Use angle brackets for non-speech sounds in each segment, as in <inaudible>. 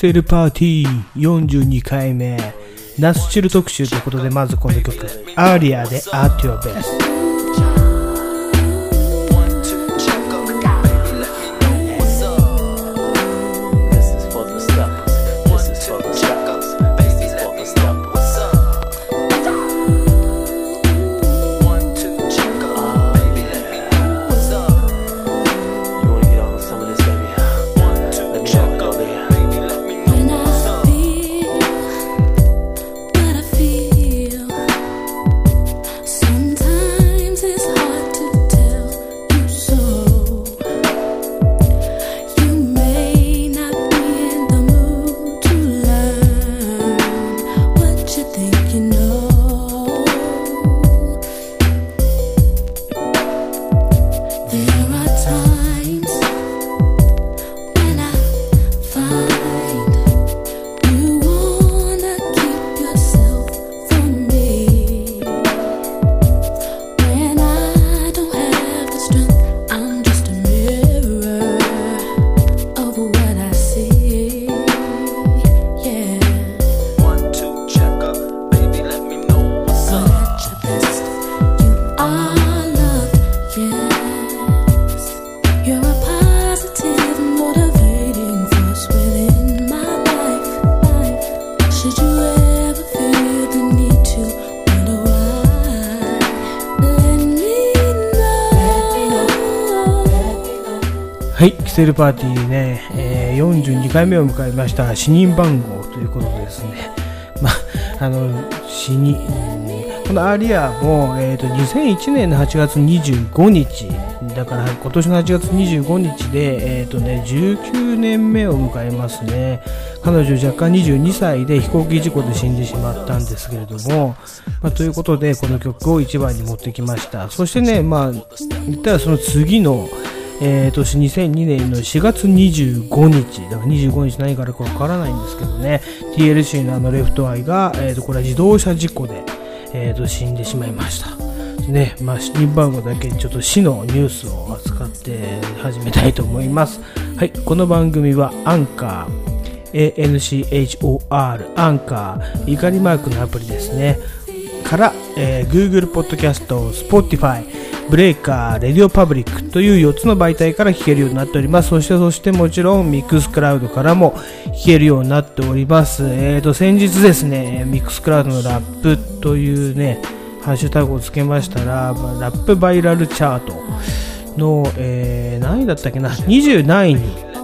セルパーティー42回目。ナスチル特集ということでまずこの曲。アーリアでアーティオベースルパーティーね、えー、42回目を迎えました死人番号ということですね、まあ、あの死に、このアリアも、えーと、2001年の8月25日だから今年の8月25日で、えーとね、19年目を迎えますね彼女若干22歳で飛行機事故で死んでしまったんですけれども、まあ、ということでこの曲を1番に持ってきましたそしてね、まあ、言ったらその次のえー、年2002年の4月25日、だから25日何からかわからないんですけどね、TLC のあのレフトアイが、えー、とこれは自動車事故で、えー、と死んでしまいました。ね、まあ、死人番号だけちょっと死のニュースを扱って始めたいと思います。はい、この番組はアンカー、ANCHOR、アンカー、怒りマークのアプリですね。から、えー、Google Podcast、Spotify、 Breaker、 RadioPublic という4つの媒体から聴けるようになっております。そして、そしてもちろん Mixcloud からも聴けるようになっております。えーと、先日ですね、 Mixcloud のラップというね、ハッシュタグをつけましたら、ラップバイラルチャートの、えー、何位だったっけな、27位に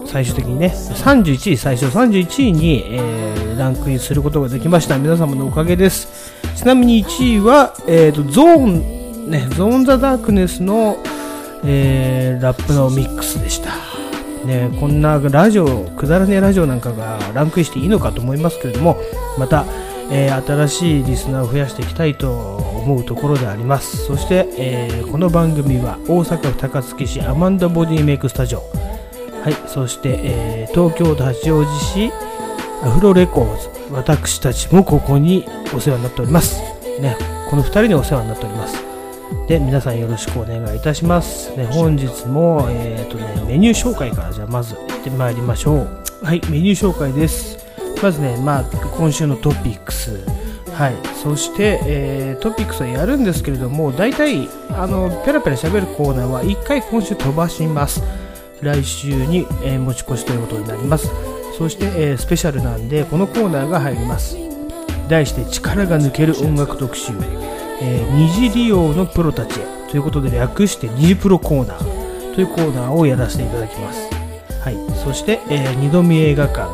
最終的にね、31位、最初31位に、えー、ランクインすることができました。皆様のおかげです。ちなみに1位は、えーと、ゾーンね、ゾーン・ザ・ダークネスの、えー、ラップのミックスでした。ね、こんなラジオ、くだらねえラジオなんかがランクインしていいのかと思いますけれども、また、えー、新しいリスナーを増やしていきたいと思うところであります。そして、えー、この番組は大阪府高槻市アマンダボディメイクスタジオ、はい、そして、えー、東京都八王子市アフロレコーズ、私たちもここにお世話になっております。ね、この2人にお世話になっております。で、皆さんよろしくお願いいたします。ね、本日も、えっ、ー、とね、メニュー紹介からじゃあまず行ってまいりましょう。はい、メニュー紹介です。まずね、まあ、今週のトピックス。はい、そして、えー、トピックスはやるんですけれども、大体、あの、ペラペラ喋るコーナーは1回今週飛ばします。来週に、えー、持ち越しということになります。そして、えー、スペシャルなんで、このコーナーが入ります。題して、力が抜ける音楽特集。えー、二次利用のプロたちへということで略して二次プロコーナーというコーナーをやらせていただきます。はい。そして、えー、二度見映画館。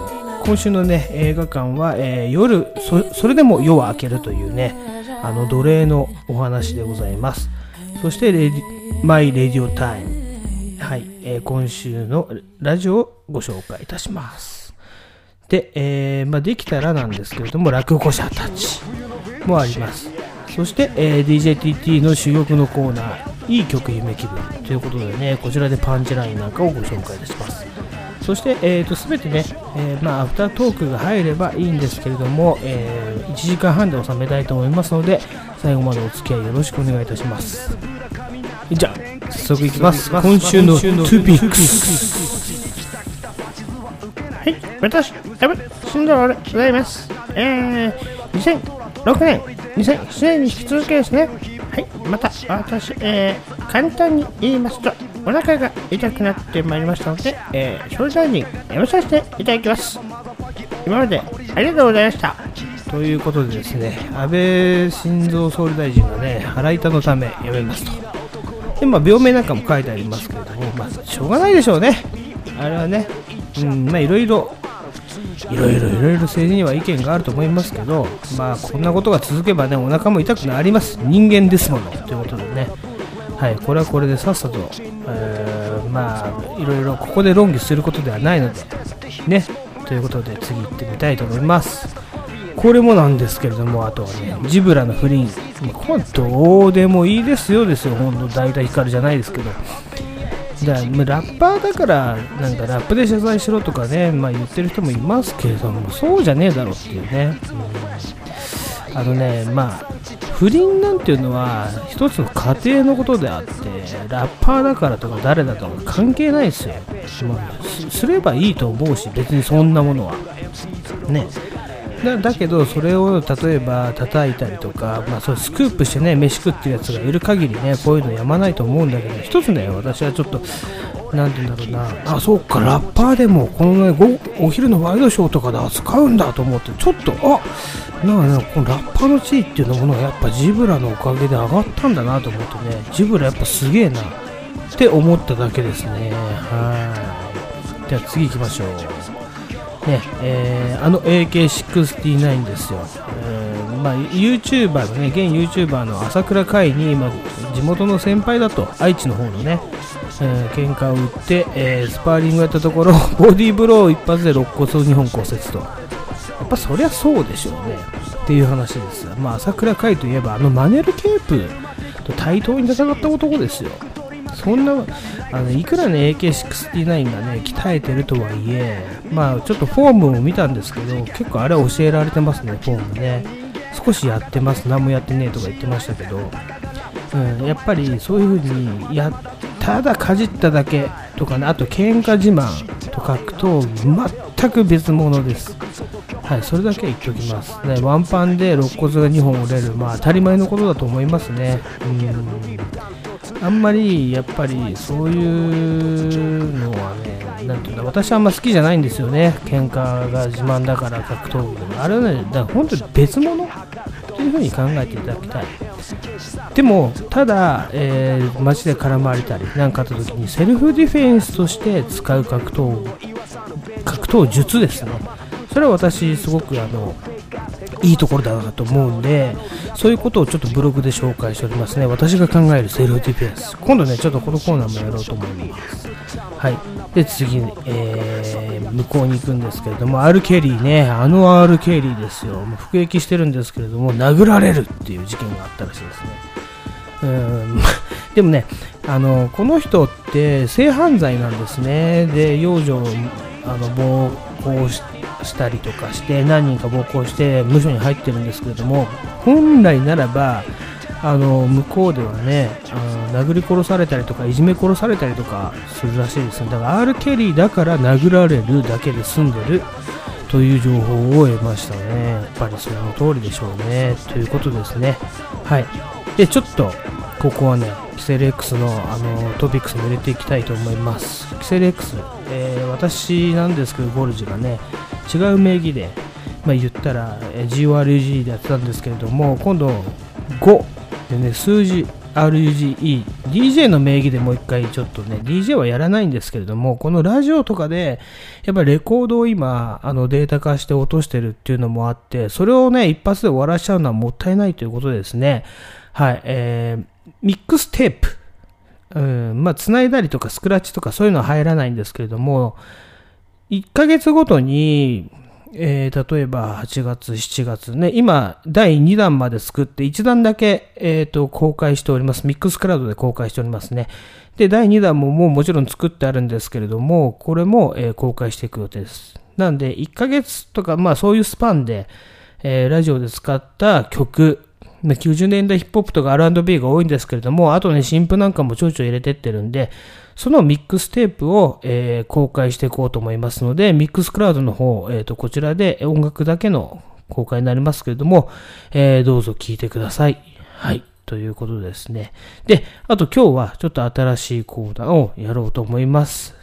今週のね、映画館は、えー、夜そ、それでも夜は明けるというね、あの、奴隷のお話でございます。そして、レディマイ・レディオ・タイム。はい、えー、今週のラジオをご紹介いたします。で、えー、まあ、できたらなんですけれども、落語者たちもあります。そして、えー、DJTT の珠玉のコーナー、いい曲夢気分ということでね、こちらでパンチラインなんかをご紹介いたします。そして、えーと、全てね、えー、まあ、アフタートークが入ればいいんですけれども、えー、1時間半で収めたいと思いますので、最後までお付き合いよろしくお願いいたします。じゃあ、早速いきます。今週のトゥピックス。はい、私、シンドロでございます。えー、6年、2007年に引き続きですね。はい、また、私、えー、簡単に言いますと、お腹が痛くなってまいりましたので、えー、正直にやめさせていただきます。今までありがとうございました。ということでですね、安倍晋三総理大臣がね、腹痛のため辞めますと。で、まあ、病名なんかも書いてありますけれども、まあ、しょうがないでしょうね。あれはね、うん、まあ、いろいろ、いろいろいろいろ政治には意見があると思いますけど、まあ、こんなことが続けばね、お腹も痛くなります。人間ですもの。ということでね、はい、これはこれでさっさと、えー、まあ、いろいろここで論議することではないので、ね、ということで次行ってみたいと思います。これもなんですけれども、あとはね、ジブラの不倫。これどうでもいいですよですよ、ほんと、大体光じゃないですけど。だラッパーだから、なんかラップで謝罪しろとかね、まあ言ってる人もいますけれども、そうじゃねえだろうっていうね。うん、あのね、まあ、不倫なんていうのは一つの家庭のことであって、ラッパーだからとか誰だとか関係ないですよ。まあ、すればいいと思うし、別にそんなものは。ね。だだけど、それを例えば叩いたりとか、まあ、それスクープしてね、飯食ってるやつがいる限りね、こういうのやまないと思うんだけど、一つね、私はちょっと、なんて言うんだろうな、あ、そうか、ラッパーでも、このね、お昼のワイドショーとかで扱うんだと思って、ちょっと、あなんかね、このラッパーの地位っていうのものがやっぱジブラのおかげで上がったんだなと思ってね、ジブラやっぱすげえなって思っただけですね。はい。では次行きましょう。ねえー、あの AK69 ですよ、えーまあ、YouTuber のね、現 YouTuber の朝倉海に、まあ、地元の先輩だと、愛知の方のね、えー、喧嘩を打って、えー、スパーリングやったところ、<laughs> ボディーブロー一発で肋骨を2本骨折と。やっぱそりゃそうでしょうね。っていう話です。まあ、朝倉海といえば、あのマネルケープと対等に戦った男ですよ。そんな、あのいくらね AK69 がね鍛えてるとはいえ、まあちょっとフォームを見たんですけど、結構あれは教えられてますね、フォームね。少しやってます、何もやってねえとか言ってましたけど、うん、やっぱりそういう風にやただかじっただけとかね、あと喧嘩自慢と格闘全く別物です。はい、それだけは言っておきます。ね、ワンパンで肋骨が2本折れる、まあ当たり前のことだと思いますね。うんあんまりやっぱりそういうのはね、なんていうんだ、私はあんま好きじゃないんですよね、喧嘩が自慢だから格闘技あれはね、だから本当に別物というふうに考えていただきたい。でも、ただ、えー、街で絡まれたり、なんかあった時にセルフディフェンスとして使う格闘、格闘術ですね。それは私、すごくあの、いいところだなと思うんで、そういうことをちょっとブログで紹介しておりますね。私が考えるセルフディフェンス。今度ね、ちょっとこのコーナーもやろうと思います。はい。で、次、えー、向こうに行くんですけれども、R・ ケリーね、あの R・ ケリーですよ。もう服役してるんですけれども、殴られるっていう事件があったらしいですね。うん <laughs> でもね、あのこの人って性犯罪なんですね。で、幼女をあの暴行ししたりとかして何人か暴行して無所に入ってるんですけれども本来ならばあの向こうではねあの殴り殺されたりとかいじめ殺されたりとかするらしいですね。だから R・ ケリーだから殴られるだけで済んでるという情報を得ましたね。やっぱりその通りでしょうね。ということですね。はい。でちょっとここはねキセル X のあのトピックスも入れていきたいと思います。キセル X、えー、私なんですけどゴルジがね違う名義で、まあ、言ったら GORUG でやってたんですけれども今度5でね数字 RUGE DJ の名義でもう一回ちょっとね DJ はやらないんですけれどもこのラジオとかでやっぱレコードを今あのデータ化して落としてるっていうのもあってそれをね一発で終わらしちゃうのはもったいないということですね。はいえー、ミックステープ。うんまあ繋いだりとかスクラッチとかそういうのは入らないんですけれども1ヶ月ごとに、えー、例えば8月、7月ね、今、第2弾まで作って、1弾だけ、え、ー、と、公開しております。ミックスクラウドで公開しておりますね。で、第2弾ももうもちろん作ってあるんですけれども、これも、えー、公開していく予定です。なんで、1ヶ月とか、まあそういうスパンで、えー、ラジオで使った曲、90年代ヒップホップとか R&B が多いんですけれども、あとね、新譜なんかもちょいちょい入れてってるんで、そのミックステープを、えー、公開していこうと思いますので、ミックスクラウドの方、え、ー、と、こちらで音楽だけの公開になりますけれども、えー、どうぞ聴いてください。はい。ということですね。で、あと今日はちょっと新しいコーナーをやろうと思います。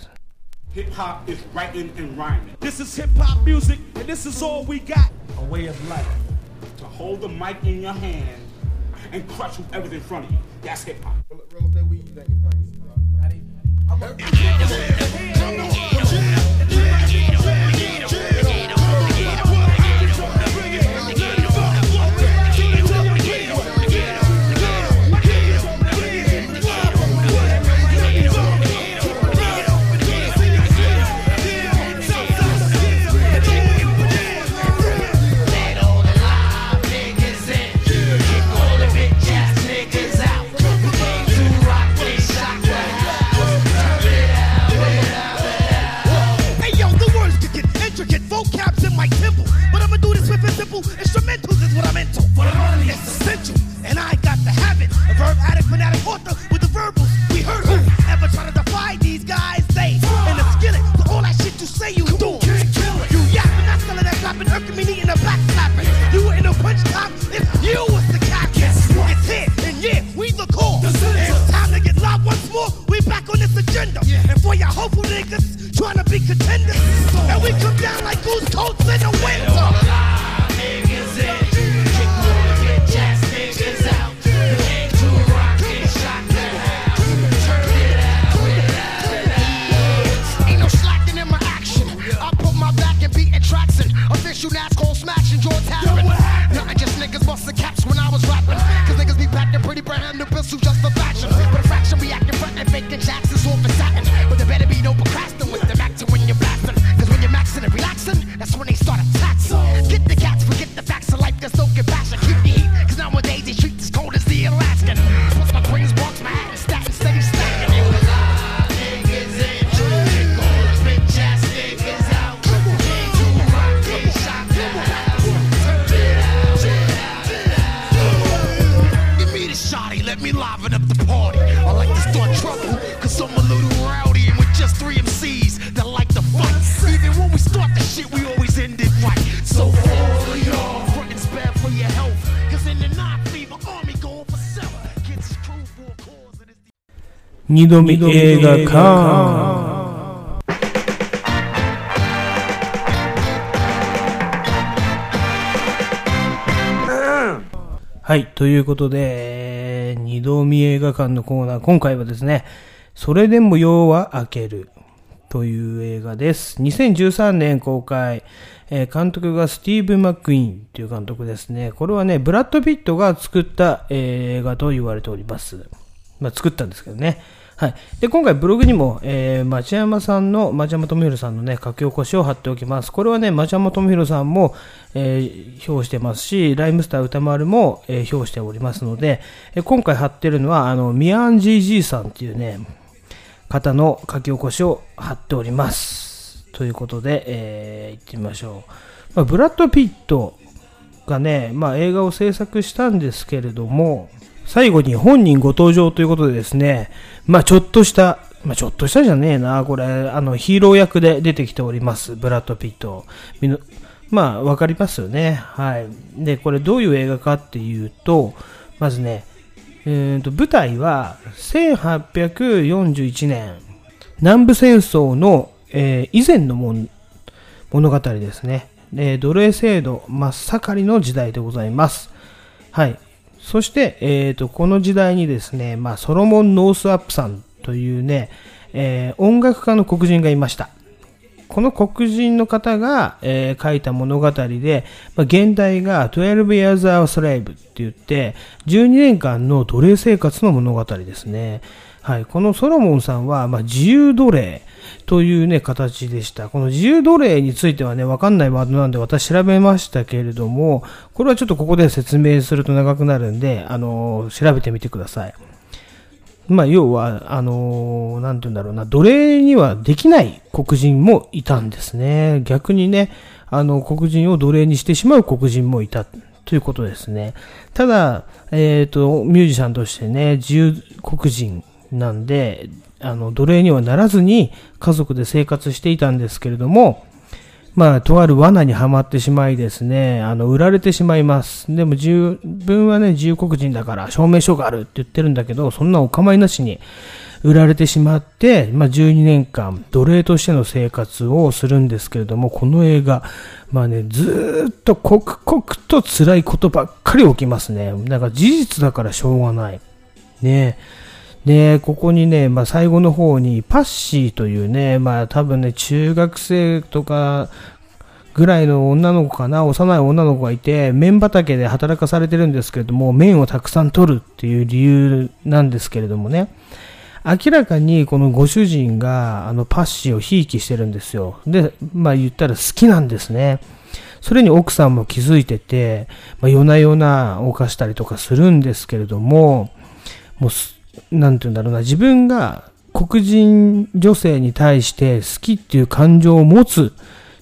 Hip hop is writing and rhyming. This is hip hop music, and this is all we got. A way of life. To hold the mic in your hand and crush whoever's in front of you. That's hip hop. Come on. 二度見映画館はい。ということで、二度見映画館のコーナー、今回はですね、それでも夜は明けるという映画です。2013年公開、えー、監督がスティーブ・マックイーンという監督ですね。これはね、ブラッド・ピットが作った、えー、映画と言われております。まあ、作ったんですけどね。はい。で、今回ブログにも、えー、町山さんの、町山智弘さんのね、書き起こしを貼っておきます。これはね、町山智弘さんも、えー、表してますし、ライムスター歌丸も、えー、表しておりますので、えー、今回貼ってるのは、あの、ミアンジージーさんっていうね、方の書き起こしを貼っております。ということで、えー、行ってみましょう。まあ、ブラッド・ピットがね、まあ、映画を制作したんですけれども、最後に本人ご登場ということでですね、まあちょっとした、まあちょっとしたじゃねえな、これ、あのヒーロー役で出てきております、ブラッド・ピット。まあわかりますよね。はい。で、これどういう映画かっていうと、まずね、えー、と舞台は1841年、南部戦争の、えー、以前の物語ですね。えー、奴隷制度真っ盛りの時代でございます。はい。そして、えーと、この時代にですね、まあ、ソロモン・ノースアップさんというね、えー、音楽家の黒人がいました。この黒人の方が、えー、書いた物語で、まあ、現代が12 Years a Slave って言って、12年間の奴隷生活の物語ですね。はい。このソロモンさんは、まあ、自由奴隷というね、形でした。この自由奴隷についてはね、わかんないワードなんで私調べましたけれども、これはちょっとここで説明すると長くなるんで、あの、調べてみてください。まあ、要は、あのなんて言うんだろうな、奴隷にはできない黒人もいたんですね。逆にね、あの、黒人を奴隷にしてしまう黒人もいた。ということですね。ただ、えっ、ー、と、ミュージシャンとしてね、自由黒人なんで、あの、奴隷にはならずに家族で生活していたんですけれども、まあ、とある罠にはまってしまいですね、あの、売られてしまいます。でも、自分はね、自由国人だから証明書があるって言ってるんだけど、そんなお構いなしに売られてしまって、まあ、12年間、奴隷としての生活をするんですけれども、この映画、まあね、ずっと刻々と辛いことばっかり起きますね。だから事実だからしょうがない。ねで、ここにね、まあ、最後の方にパッシーというね、まあ多分ね、中学生とかぐらいの女の子かな、幼い女の子がいて、麺畑で働かされてるんですけれども、麺をたくさん取るっていう理由なんですけれどもね、明らかにこのご主人があのパッシーをひいきしてるんですよ。で、まあ言ったら好きなんですね。それに奥さんも気づいてて、まあ、夜な夜な犯したりとかするんですけれども、もう、なんて言うんだろうな、自分が黒人女性に対して好きっていう感情を持つ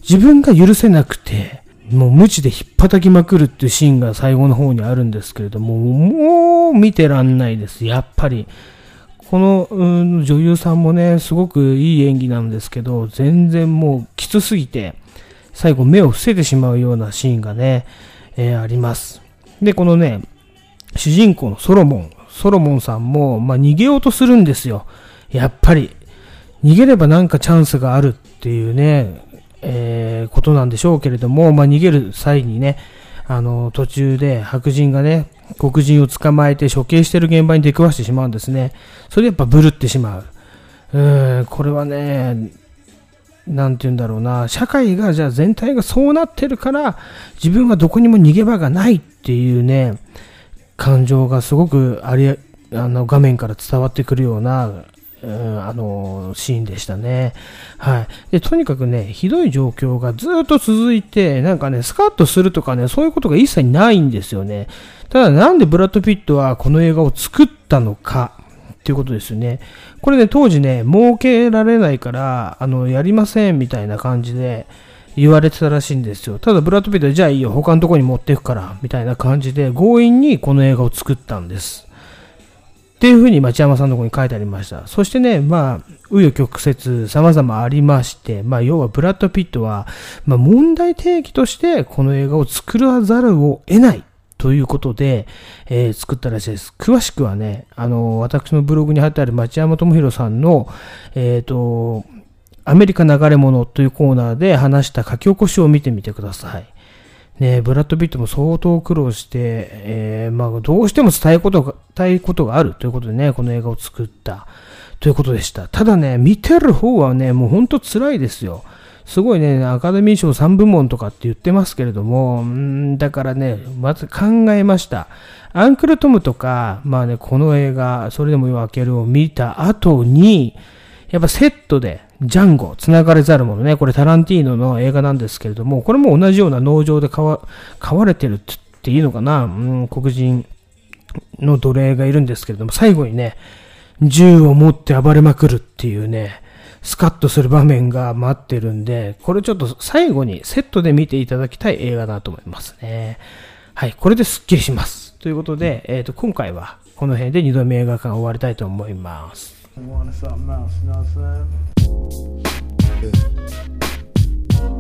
自分が許せなくて、もう無知で引っ叩きまくるっていうシーンが最後の方にあるんですけれども、もう見てらんないです。やっぱり。この、うん、女優さんもね、すごくいい演技なんですけど、全然もうきつすぎて、最後目を伏せてしまうようなシーンがね、えー、あります。で、このね、主人公のソロモン、ソロモンさんも、まあ、逃げようとするんですよ。やっぱり。逃げればなんかチャンスがあるっていうね、えー、ことなんでしょうけれども、まあ、逃げる際にね、あの、途中で白人がね、黒人を捕まえて処刑してる現場に出くわしてしまうんですね。それでやっぱブルってしまう。うん、これはね、なんて言うんだろうな、社会が、じゃあ全体がそうなってるから、自分はどこにも逃げ場がないっていうね、感情がすごくあり、あの、画面から伝わってくるような、うん、あの、シーンでしたね。はい。で、とにかくね、ひどい状況がずっと続いて、なんかね、スカッとするとかね、そういうことが一切ないんですよね。ただ、なんでブラッド・ピットはこの映画を作ったのか、っていうことですよね。これね、当時ね、儲けられないから、あの、やりませんみたいな感じで言われてたらしいんですよ。ただ、ブラッド・ピットはじゃあいいよ、他のとこに持っていくから、みたいな感じで強引にこの映画を作ったんです。っていうふうに町山さんのところに書いてありました。そしてね、まあ、紆余曲折様々ありまして、まあ、要はブラッド・ピットは、まあ、問題提起としてこの映画を作らざるを得ないということで、えー、作ったらしいです。詳しくはね、あの、私のブログに貼ってある町山智博さんの、えっ、ー、と、アメリカ流れ物というコーナーで話した書き起こしを見てみてください。ね、ブラッド・ピットも相当苦労して、えー、まあ、どうしても伝えことが、伝えことがあるということでね、この映画を作ったということでした。ただね、見てる方はね、もうほんと辛いですよ。すごいね、アカデミー賞3部門とかって言ってますけれども、んだからね、まず考えました。アンクルトムとか、まあね、この映画、それでも夜明けるを見た後に、やっぱセットで、ジャンゴ、繋がれざるものね、これタランティーノの映画なんですけれども、これも同じような農場で飼われてるっていいのかな、うん、黒人の奴隷がいるんですけれども、最後にね、銃を持って暴れまくるっていうね、スカッとする場面が待ってるんで、これちょっと最後にセットで見ていただきたい映画だと思いますね。はい、これですっきりします。ということで、えっ、ー、と、今回はこの辺で2度目映画館終わりたいと思います。Wanted something else, you know what I'm saying? Yeah.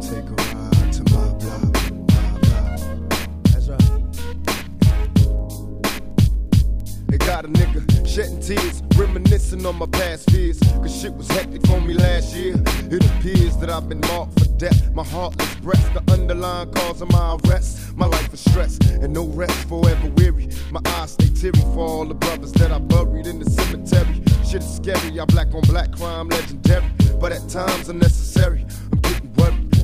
Take a ride to my block. That's right. It got a nigga shedding tears, reminiscing on my past fears. Cause shit was hectic for me last year. It appears that I've been marked for death. My heartless breath, the underlying cause of my arrest. My life is stress and no rest, forever weary. My eyes stay teary for all the brothers that I buried in the cemetery. Shit is scary, I black on black crime legendary, but at times unnecessary.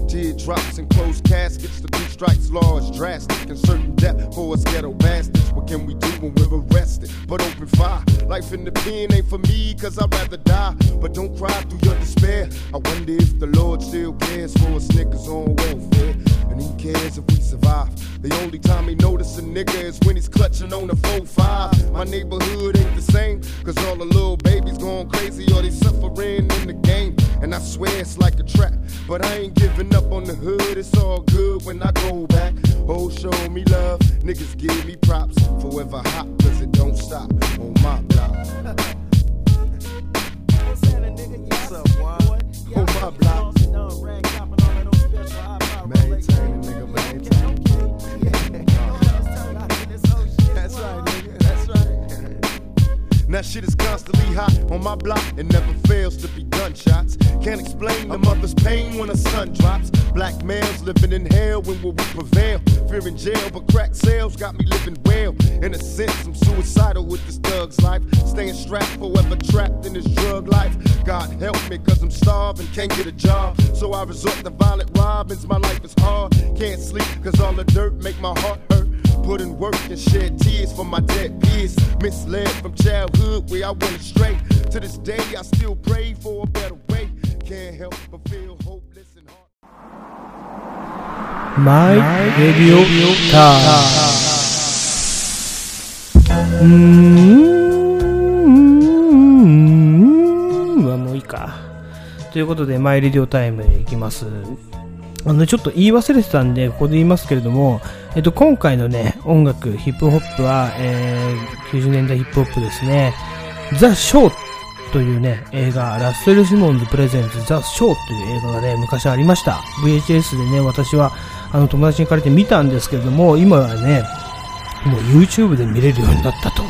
Teardrops and closed caskets, the two strikes law is drastic and certain death for us ghetto bastards. What can we do when we're arrested? But open fire. Life in the pen ain't for me, cause I'd rather die. But don't cry through your despair. I wonder if the Lord still cares for us niggas on welfare. And who cares if we survive? The only time he notice a nigga is when he's clutching on the 4-5. My neighborhood ain't the same, cause all the little babies going crazy or they suffering in the game. And I swear it's like a trap, but I ain't giving up on the hood. It's all good when I go back. Oh, show me love, niggas give me props. Forever hot, cause it don't stop on my block. What's up, Juan? On my block. Maintain, nigga, maintain. <laughs> That's right, Now shit is constantly hot on my block. It never fails to be gunshots. Can't explain the mother's pain when the son drops. Black males living in hell when will we prevail? Fear in jail, but crack sales got me living well. In a sense, I'm suicidal with this thug's life. Staying strapped, forever trapped in this drug life. God help me, cause I'm starving, can't get a job. So I resort to violent robins. My life is hard. Can't sleep, cause all the dirt make my heart hurt. Put in work and shed tears for my dead peers. Misled from childhood where I went astray. To this day, I still pray for a better way. Can't help but feel hopeless and heart. マイレディオターうーんはもういいかということでマイレディオタイムへ行きます あのちょっと言い忘れてたんでここで言いますけれども、えっと、今回のね音楽ヒップホップは、えー90年代ヒップホップですねザ・ショーというね、映画、ラッセル・シモンズ・プレゼンツ・ザ・ショーという映画がね、昔ありました。VHS でね、私は、あの、友達に借りて見たんですけれども、今はね、もう YouTube で見れるようになったと。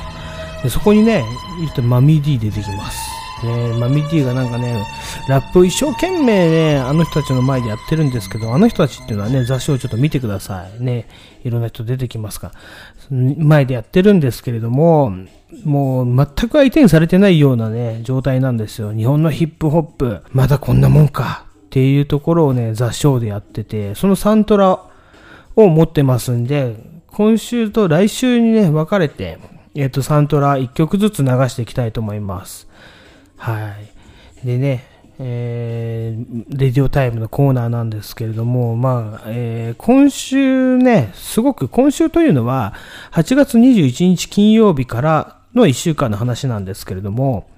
でそこにね、言ってマミー D 出てきます。ね、マミー D がなんかね、ラップを一生懸命ね、あの人たちの前でやってるんですけど、あの人たちっていうのはね、雑誌をちょっと見てください。ね、いろんな人出てきますから。前でやってるんですけれども、もう全く相手にされてないようなね、状態なんですよ。日本のヒップホップ、まだこんなもんかっていうところをね、雑誌でやってて、そのサントラを持ってますんで、今週と来週にね、分かれて、えっ、と、サントラ1曲ずつ流していきたいと思います。はい。でね、えー、レディオタイムのコーナーなんですけれども、まあ、えー今週ね、すごく、今週というのは、8月21日金曜日からの1週間の話なんですけれども、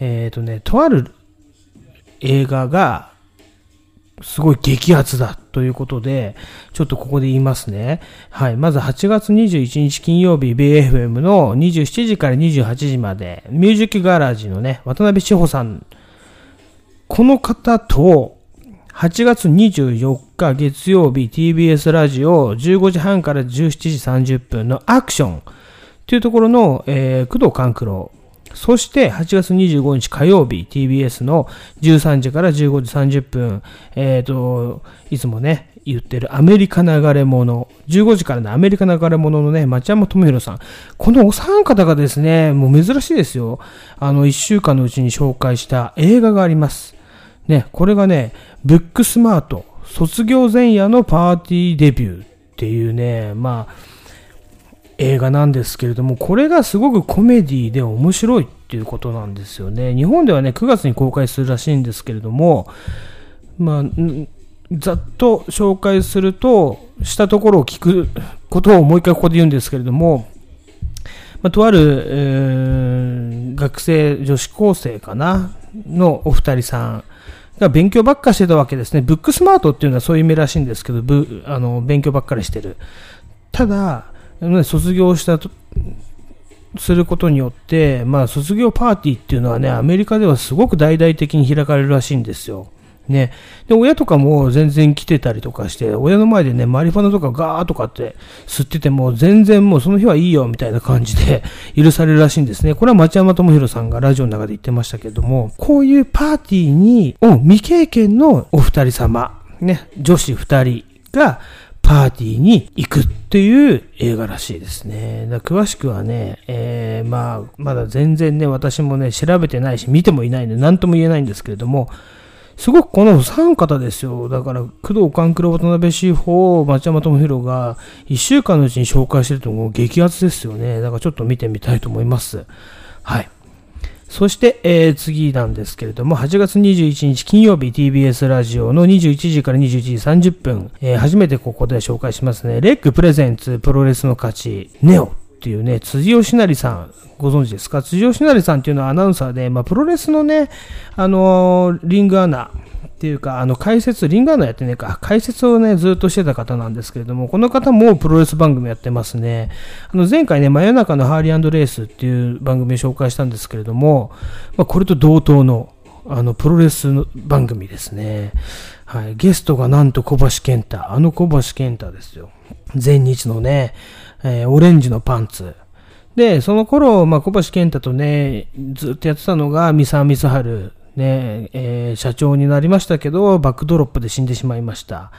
えっ、とね、とある映画が、すごい激アツだということで、ちょっとここで言いますね。はい。まず8月21日金曜日、BFM の27時から28時まで、ミュージックガラージのね、渡辺志保さん、この方と、8月24日月曜日 TBS ラジオ15時半から17時30分のアクションというところの、えー工藤官九郎そして8月25日火曜日 TBS の13時から15時30分、えっ、と、いつもね、言ってるアメリカ流れ物、15時からのアメリカ流れ物のね、町山智博さん。このお三方がですね、もう珍しいですよ。あの、1週間のうちに紹介した映画があります。ね、これがね、ブックスマート、卒業前夜のパーティーデビューっていうね、まあ、映画なんですけれども、これがすごくコメディで面白いっていうことなんですよね。日本ではね、9月に公開するらしいんですけれども、まあ、ざっと紹介すると、したところを聞くことをもう一回ここで言うんですけれども、まあ、とある、えー学生、女子高生かなのお二人さんが勉強ばっかしてたわけですね。ブックスマートっていうのはそういう意味らしいんですけど、ぶあの勉強ばっかりしてる。ただ、卒業したとすることによって、まあ、卒業パーティーっていうのはね、アメリカではすごく大々的に開かれるらしいんですよ。ね。で、親とかも全然来てたりとかして、親の前でね、マリファナとかガーとかって吸ってても、全然もうその日はいいよみたいな感じで <laughs> 許されるらしいんですね。これは町山智博さんがラジオの中で言ってましたけども、こういうパーティーに、を未経験のお二人様、ね、女子二人が、パーティーに行くっていう映画らしいですね。だ詳しくはね、えー、まあ、まだ全然ね、私もね、調べてないし、見てもいないんで、何とも言えないんですけれども、すごくこの三方ですよ。だから、工藤官九郎渡辺志保、町山智博が、一週間のうちに紹介してるともう激アツですよね。だからちょっと見てみたいと思います。はい。そして、えー次なんですけれども、8月21日金曜日 TBS ラジオの21時から21時30分、えー初めてここで紹介しますね。レックプレゼンツプロレスの勝ち、ネオっていうね、辻吉成さん、ご存知ですか？辻吉成さんっていうのはアナウンサーで、まあ、プロレスのね、あのーリングアナ、っていうか、あの、解説、リンガーナやってねえか、解説をね、ずっとしてた方なんですけれども、この方もプロレス番組やってますね。あの、前回ね、真夜中のハーリーレースっていう番組を紹介したんですけれども、まあ、これと同等のあの、プロレスの番組ですね。はい。ゲストがなんと小橋健太。あの小橋健太ですよ。前日のね、えー、オレンジのパンツ。で、その頃、まあ、小橋健太とね、ずっとやってたのが、三沢光春、ね、えー、社長になりましたけど、バックドロップで死んでしまいました。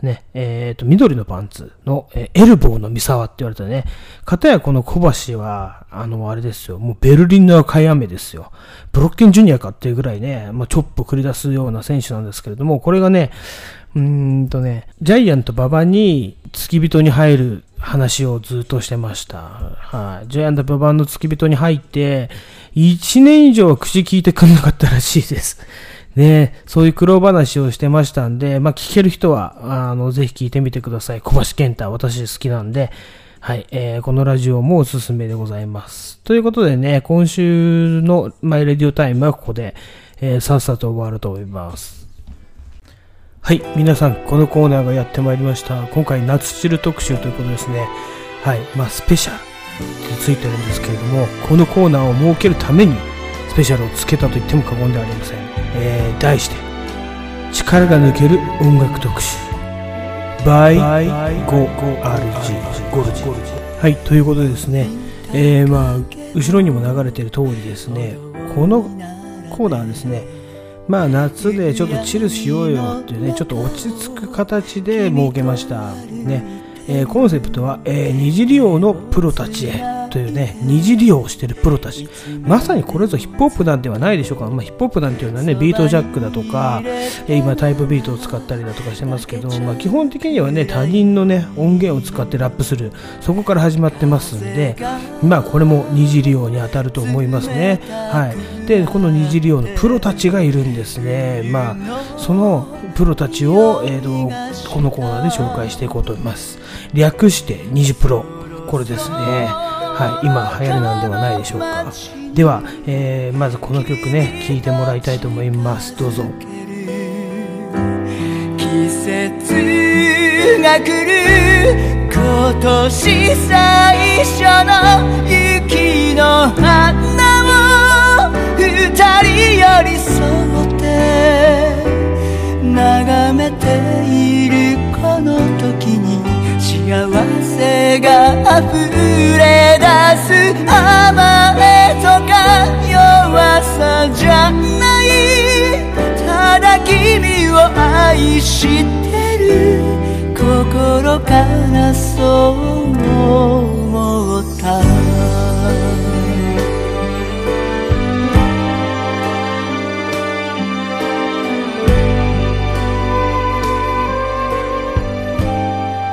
ね、えっ、ー、と、緑のパンツの、えー、エルボーの三沢って言われたね。かたやこの小橋は、あの、あれですよ。もうベルリンの赤い雨ですよ。ブロッケンジュニアかっていうぐらいね、まあ、チョップ繰り出すような選手なんですけれども、これがね、うんとね、ジャイアント馬場に付き人に入る話をずっとしてました。はい。ジャイアント馬場の付き人に入って、1年以上口聞いてくんなかったらしいです。ね、そういう苦労話をしてましたんで、まあ、聞ける人は、あの、ぜひ聞いてみてください。小橋健太、私好きなんで、はい、えー、このラジオもおすすめでございます。ということでね、今週のマイレディオタイムはここで、えー、さっさと終わると思います。はい、皆さん、このコーナーがやってまいりました。今回、夏汁特集ということですね。はい、まあ、スペシャルについてるんですけれども、このコーナーを設けるために、スペシャルをつけたと言っても過言ではありません。えー、題して、力が抜ける音楽特集。by 5RG ゴルジ。はい、ということでですね、えー、まあ、後ろにも流れてる通りですね、このコーナーですね、まあ夏でちょっとチルしようよってね、ちょっと落ち着く形で設けました。ね。えー、コンセプトは、えー、二次利用のプロたちへ。というね、二次利用をしているプロたち。まさにこれぞヒップホップなんではないでしょうか。まあ、ヒップホップなんていうのはね、ビートジャックだとか、え今タイプビートを使ったりだとかしてますけど、まあ、基本的にはね、他人のね、音源を使ってラップする。そこから始まってますんで、まあ、これも二次利用に当たると思いますね。はい。で、この二次利用のプロたちがいるんですね。まあ、そのプロたちを、えーと、このコーナーで紹介していこうと思います。略して、二次プロ。これですね。はい、今流行りなんではないでしょうかでは、えー、まずこの曲ね聴いてもらいたいと思いますどうぞ季節が来る今年最初の雪の花を二人寄り添って眺めているこの時にせが溢れ出す甘えとか弱さじゃない。ただ君を愛してる。心からそう思った。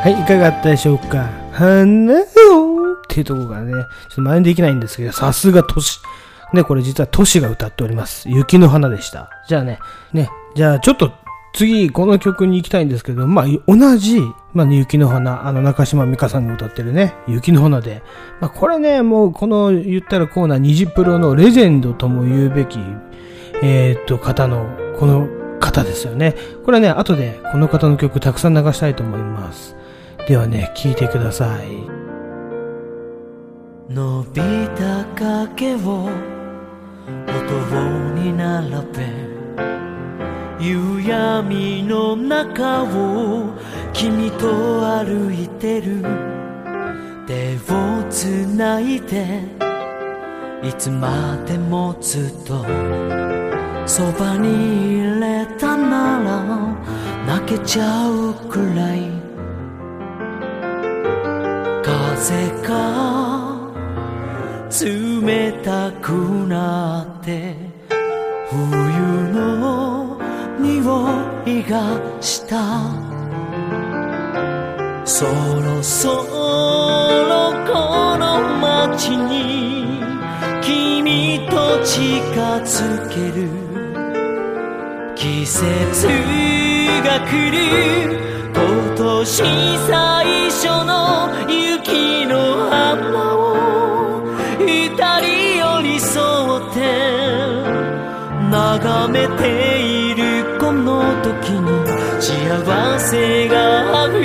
はい、いかがだったでしょうか？花をっていうところがね、ちょっと真似できないんですけど、さすが都市。ね、これ実は都市が歌っております。雪の花でした。じゃあね、ね、じゃあちょっと次、この曲に行きたいんですけど、まあ、同じ、まあ、雪の花、あの、中島美嘉さんが歌ってるね、雪の花で。まあ、これね、もう、この、言ったらコーナー、虹プロのレジェンドとも言うべき、えー、っと、方の、この方ですよね。これね、後で、この方の曲たくさん流したいと思います。ではね聞いてください。伸びた影を音に並べ夕闇の中を君と歩いてる。手をつないでいつまでもずっとそばにいれたなら泣けちゃうくらい。風が冷たくなって冬の匂いがした。そろそろこの街に君と近づける。季節が来る。年最初の雪の花を二人寄り添って眺めているこの時に幸せが溢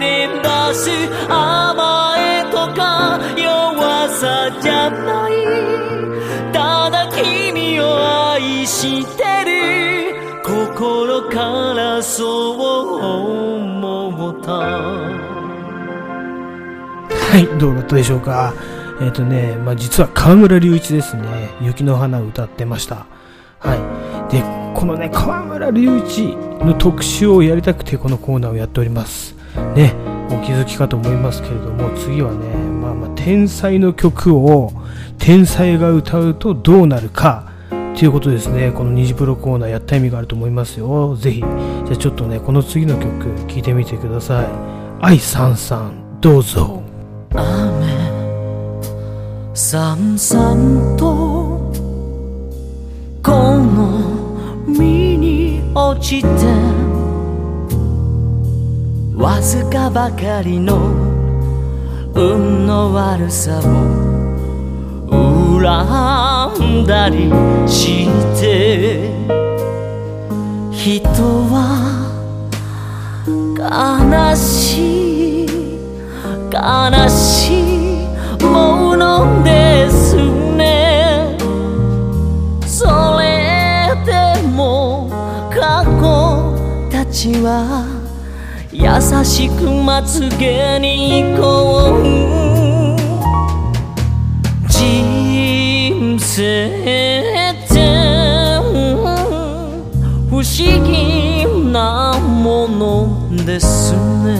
れ出す甘えとか弱さじゃない。ただ君を愛してる。そう思ったはい、どうだったでしょうか。えっ、とね、まあ、実は河村隆一ですね、雪の花を歌ってました。はい。で、このね、河村隆一の特集をやりたくてこのコーナーをやっております。ね、お気づきかと思いますけれども、次はね、まあまあ、天才の曲を天才が歌うとどうなるか、ということですね、この虹プロコーナーやった意味があると思いますよ。ぜひ、じゃあちょっとね、この次の曲聴いてみてください。愛さんさん、どうぞ。雨さんさんとこの身に落ちてわずかばかりの運の悪さを恨んだりして人は悲しい悲しいものですね。それでも過去たちは優しくまつげに行こう。人生って不思議なものですね。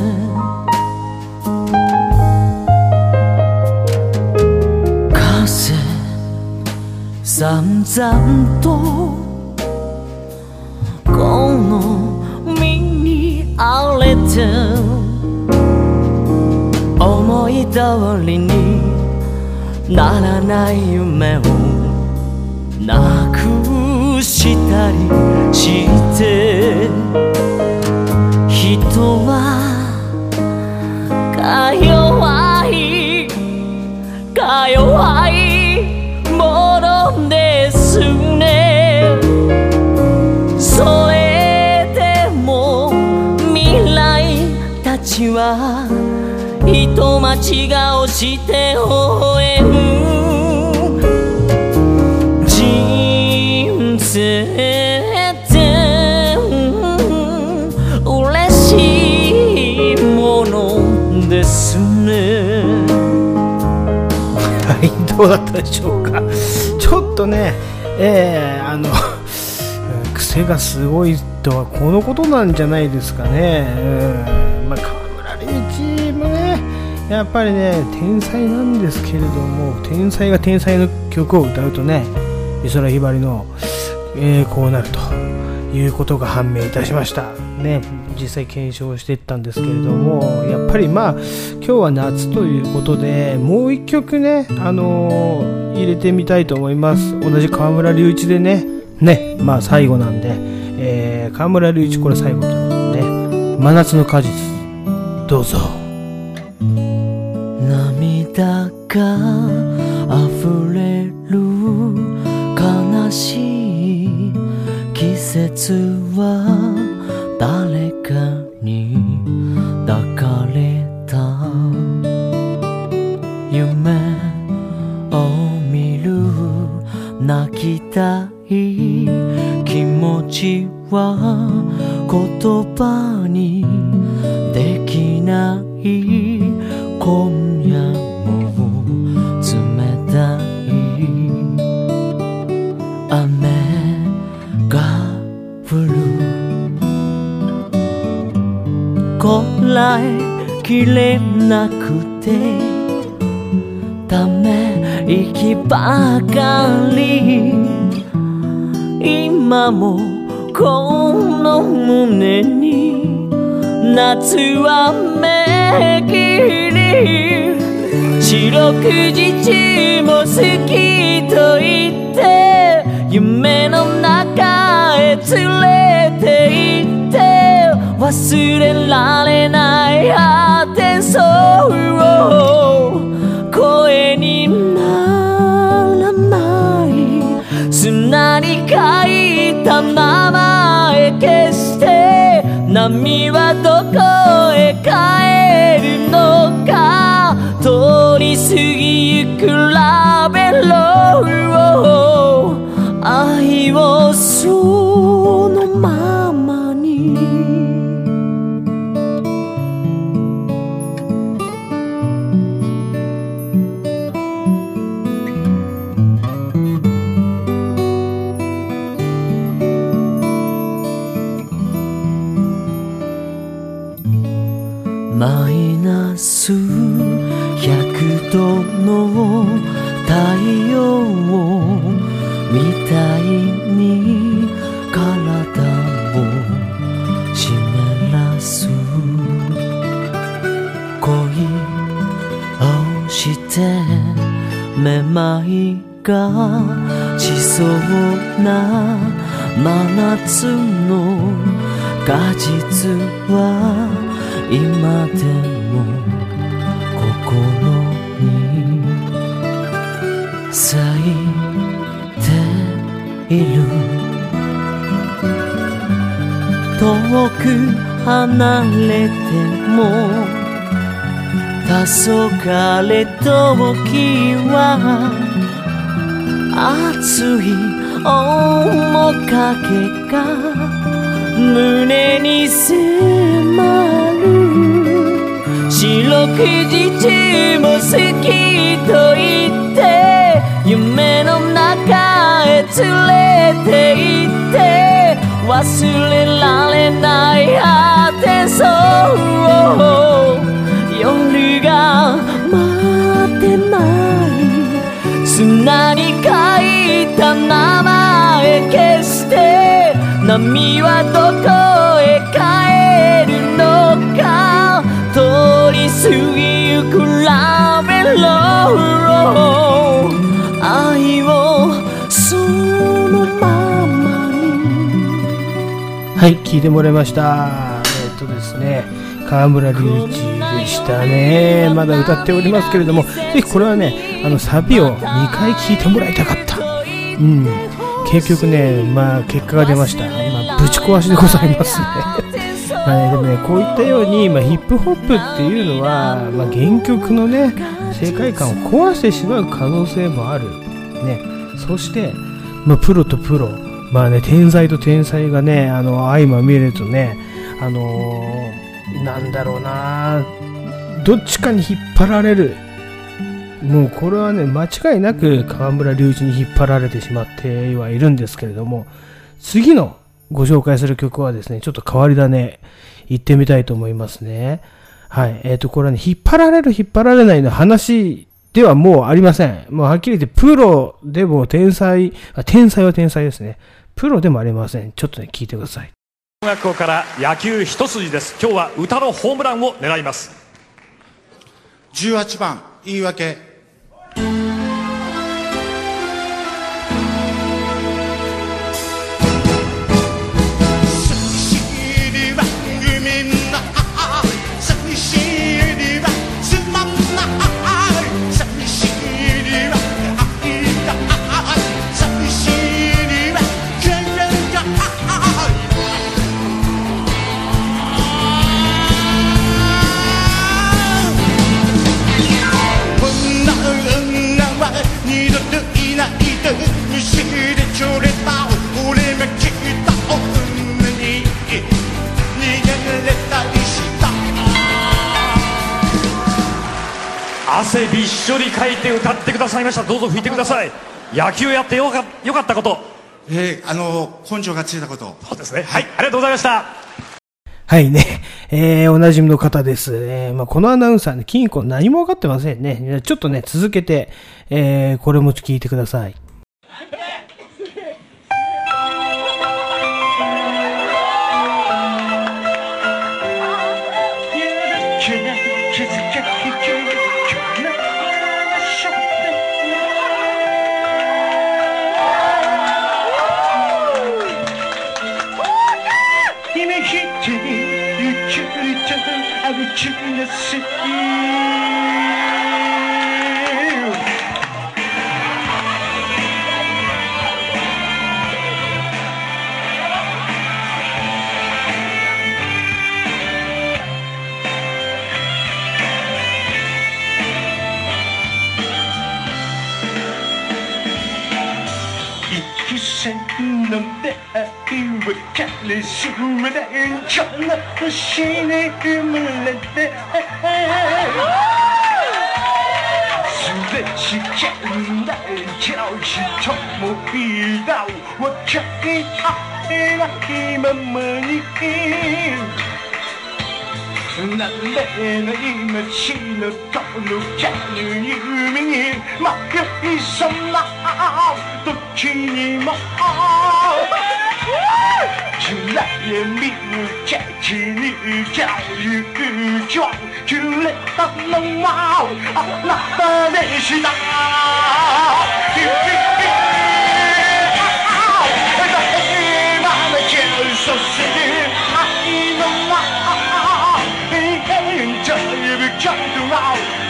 風さんざんとこの身に荒れて思い通りにならない夢をなくしたりして人はか弱いか弱いものですね。それでも未来たちは人待ちがして微どうだったでしょうか。ちょっとね、えー、あの、<laughs> 癖がすごいとはこのことなんじゃないですかね。うん、まあ、河村隆一もね、やっぱりね、天才なんですけれども、天才が天才の曲を歌うとね、美空ひばりの、えーこうなるということが判明いたしました。ね、実際検証していったんですけれども、やっぱりまあ、今日は夏ということで、もう一曲ね、あのー入れてみたいと思います。同じ河村隆一でね、ね、まあ最後なんで、えー、河村隆一これ最後ということでね、真夏の果実、どうぞ。涙が溢れる悲しい季節は誰かに抱かれた。夢を見る。泣きたい。気持ちは言葉きれなくてため息ばかり。今もこの胸に夏はめきり。四六時中も好きと言って夢の中へ連れて行って忘れられない果てそう声にならない。砂に書いた名前消して波はどこへ帰るのか。通り過ぎゆくラベルをがしそうな真夏の果実は今でも心に咲いている。遠く離れても黄昏時は熱い面影が胸に迫る四六時中も好きと言って夢の中へ連れて行って忘れられない果てそう。夜が待ってない砂に書いた名前消して波はどこへ帰るのか通り過ぎゆくラベロー愛をそのままにはい、聞いてもらいました。えっとですね、河村隆一したね。まだ歌っておりますけれども、ぜひこれはね、あの、サビを2回聞いてもらいたかった。うん。結局ね、まあ、結果が出ました。ま、ぶち壊しでございますね。<laughs> まあね、でもね、こういったように、まあ、ヒップホップっていうのは、まあ、原曲のね、世界観を壊してしまう可能性もある。ね。そして、まあ、プロとプロ、まあね、天才と天才がね、あの、相まみえるとね、あのーなんだろうな、どっちかに引っ張られる。もうこれはね、間違いなく河村隆一に引っ張られてしまってはいるんですけれども、次のご紹介する曲はですね、ちょっと変わり種、行ってみたいと思いますね。はい。えっ、と、これはね、引っ張られる、引っ張られないの話ではもうありません。もうはっきり言って、プロでも天才、あ天才は天才ですね。プロでもありません。ちょっとね、聞いてください。小学校から野球一筋です今日は歌のホームランを狙います18番言い訳。ださいましたどうぞ吹いてください野球やってよかよかったことえー、あの根性がついたことそうですねはいありがとうございましたはいね。えー、おなじみの方です。えー、まあ、このアナウンサーね、金庫何も分かってませんね。ちょっとね、続けて、えー、これも聞いてください。い別れすまない悲しに生まれてすれ違うんだけど人もいだ若い愛が今まになんでの命のこのキャル夢に迷いそうな時にも暗闇無邪気に交友情くれたのはあなたでした今のキスそして愛の輪変じゃ指キャンドラ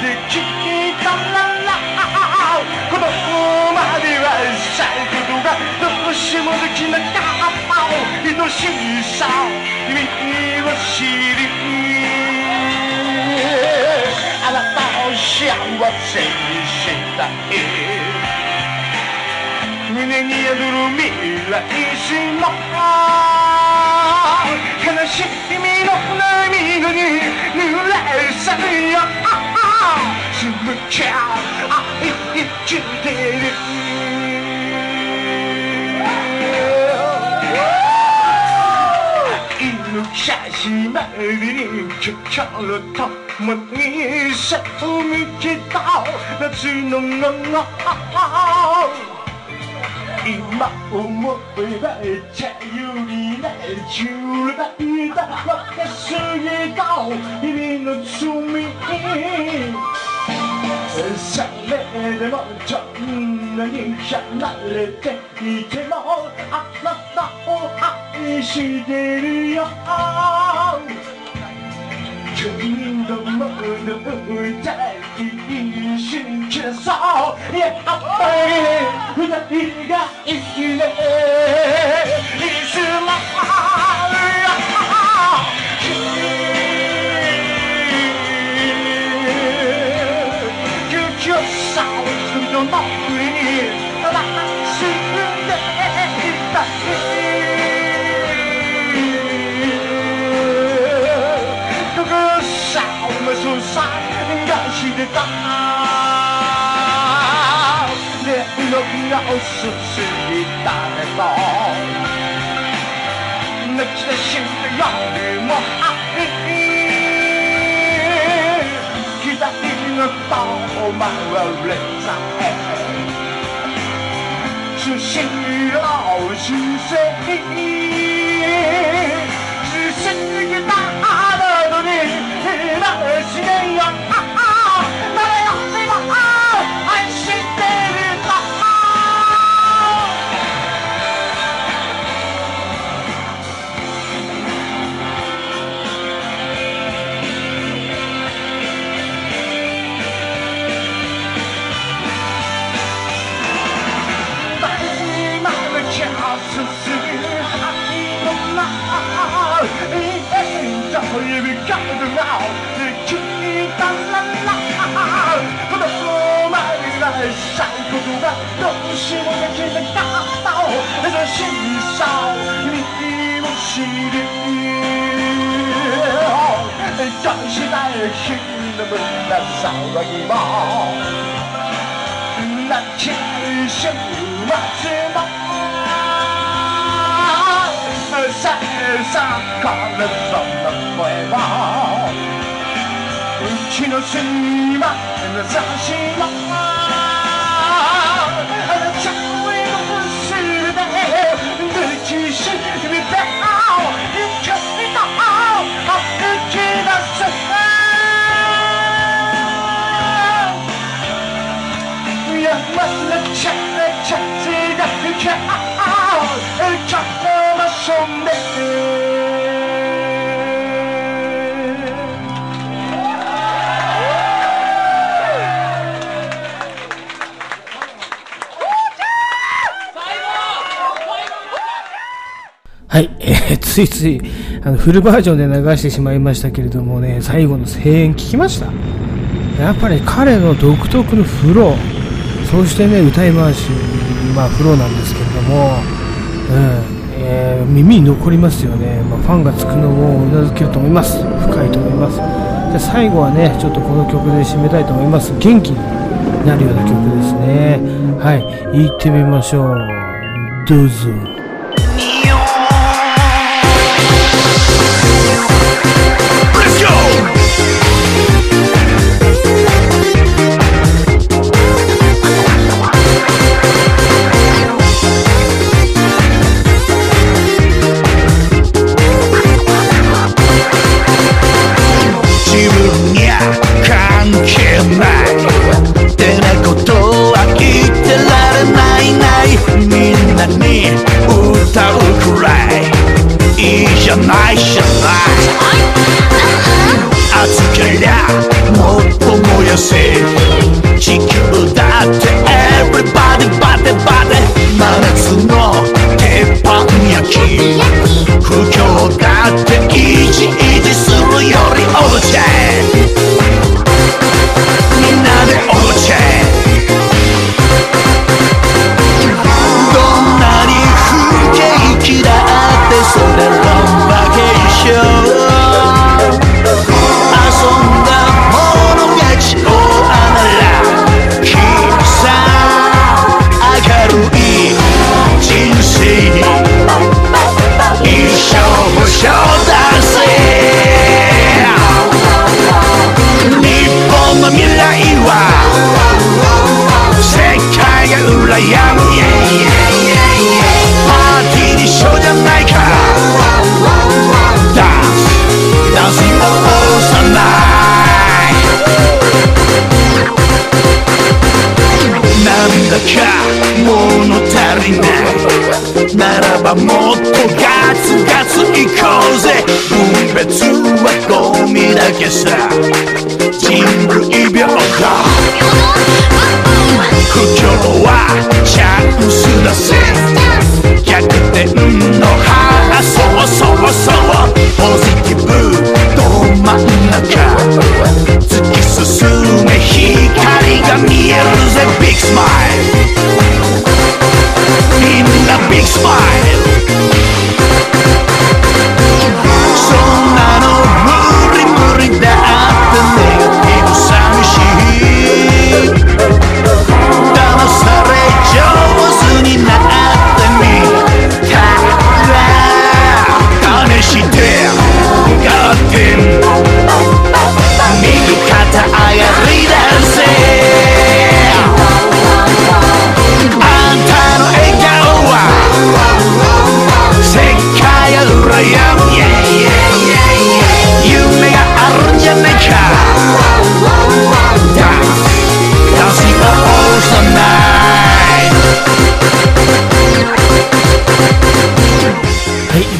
で聞いたなら子供まではしたいことがどうしもできなかった愛しさ君を知りあなたを幸せにしたい胸に宿る未来しの悲しみの涙に濡れさよすぐちゃ愛生きてる犬写真ま今思えば茶色になる中大だ若すぎた日々の罪されでもどんなに離れていてもあなたを愛してるよ君のもの歌い一緒に消そう要是是一大刀那这心的要与我爱左の刀回れ在是心要是谁是谁大的努力那是谁呀早已被搞得闹的去当啦啦子供までない最高度がどうしもできなかった優しさ君を知り大時代日の無な騒ぎもなきゃ週末もさえさからその声はうちの島目指しもとましょんではい、えーついついあのフルバージョンで流してしまいましたけれどもね、最後の声援聞きました？やっぱり彼の独特のフロー、そしてね、歌い回し、まあフローなんですけれども、うん。え耳に残りますよね、まあ、ファンがつくのもうなずけると思います、深いと思います。で最後はね、ちょっとこの曲で締めたいと思います。元気になるような曲ですね。はい、行ってみましょう。どうぞ。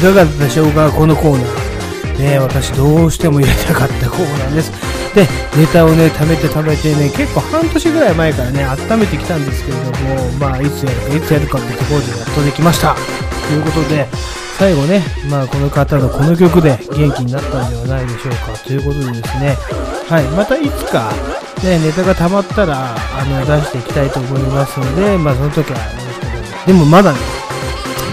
かがだったでしょうか、このコーナー。ね、私どうしても入れたかったコーナーです。で、ネタをね、貯めて貯めてね、結構半年ぐらい前からね、温めてきたんですけれども、まあ、いつやるか、いつやるかってところでやっとできました。ということで、最後ね、まあ、この方のこの曲で元気になったんではないでしょうか。ということでですね、はい、またいつか、ね、ネタが溜まったら、あの、出していきたいと思いますので、まあ、その時はよろしくお願いします。でもまだね、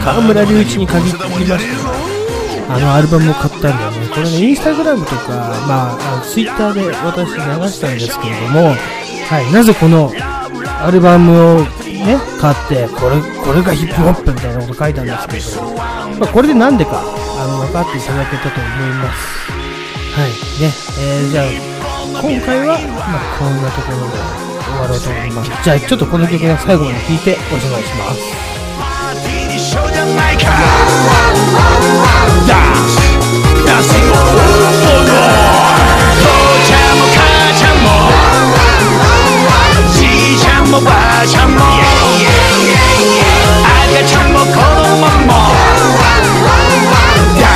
河村隆一に限って言いましたあのアルバムを買ったんだよね。これね、インスタグラムとか、まあ、あツイッターで私流したんですけれども、はい、なぜこのアルバムをね、買って、これ、これがヒップホップみたいなこと書いたんですけど、まあ、これでなんでか、あの、分かっていただけたと思います。はい、ね、えー、じゃあ、今回は、まあ、こんなところで終わろうと思います。じゃあ、ちょっとこの曲の最後まで聴いておしまいします。Yeah.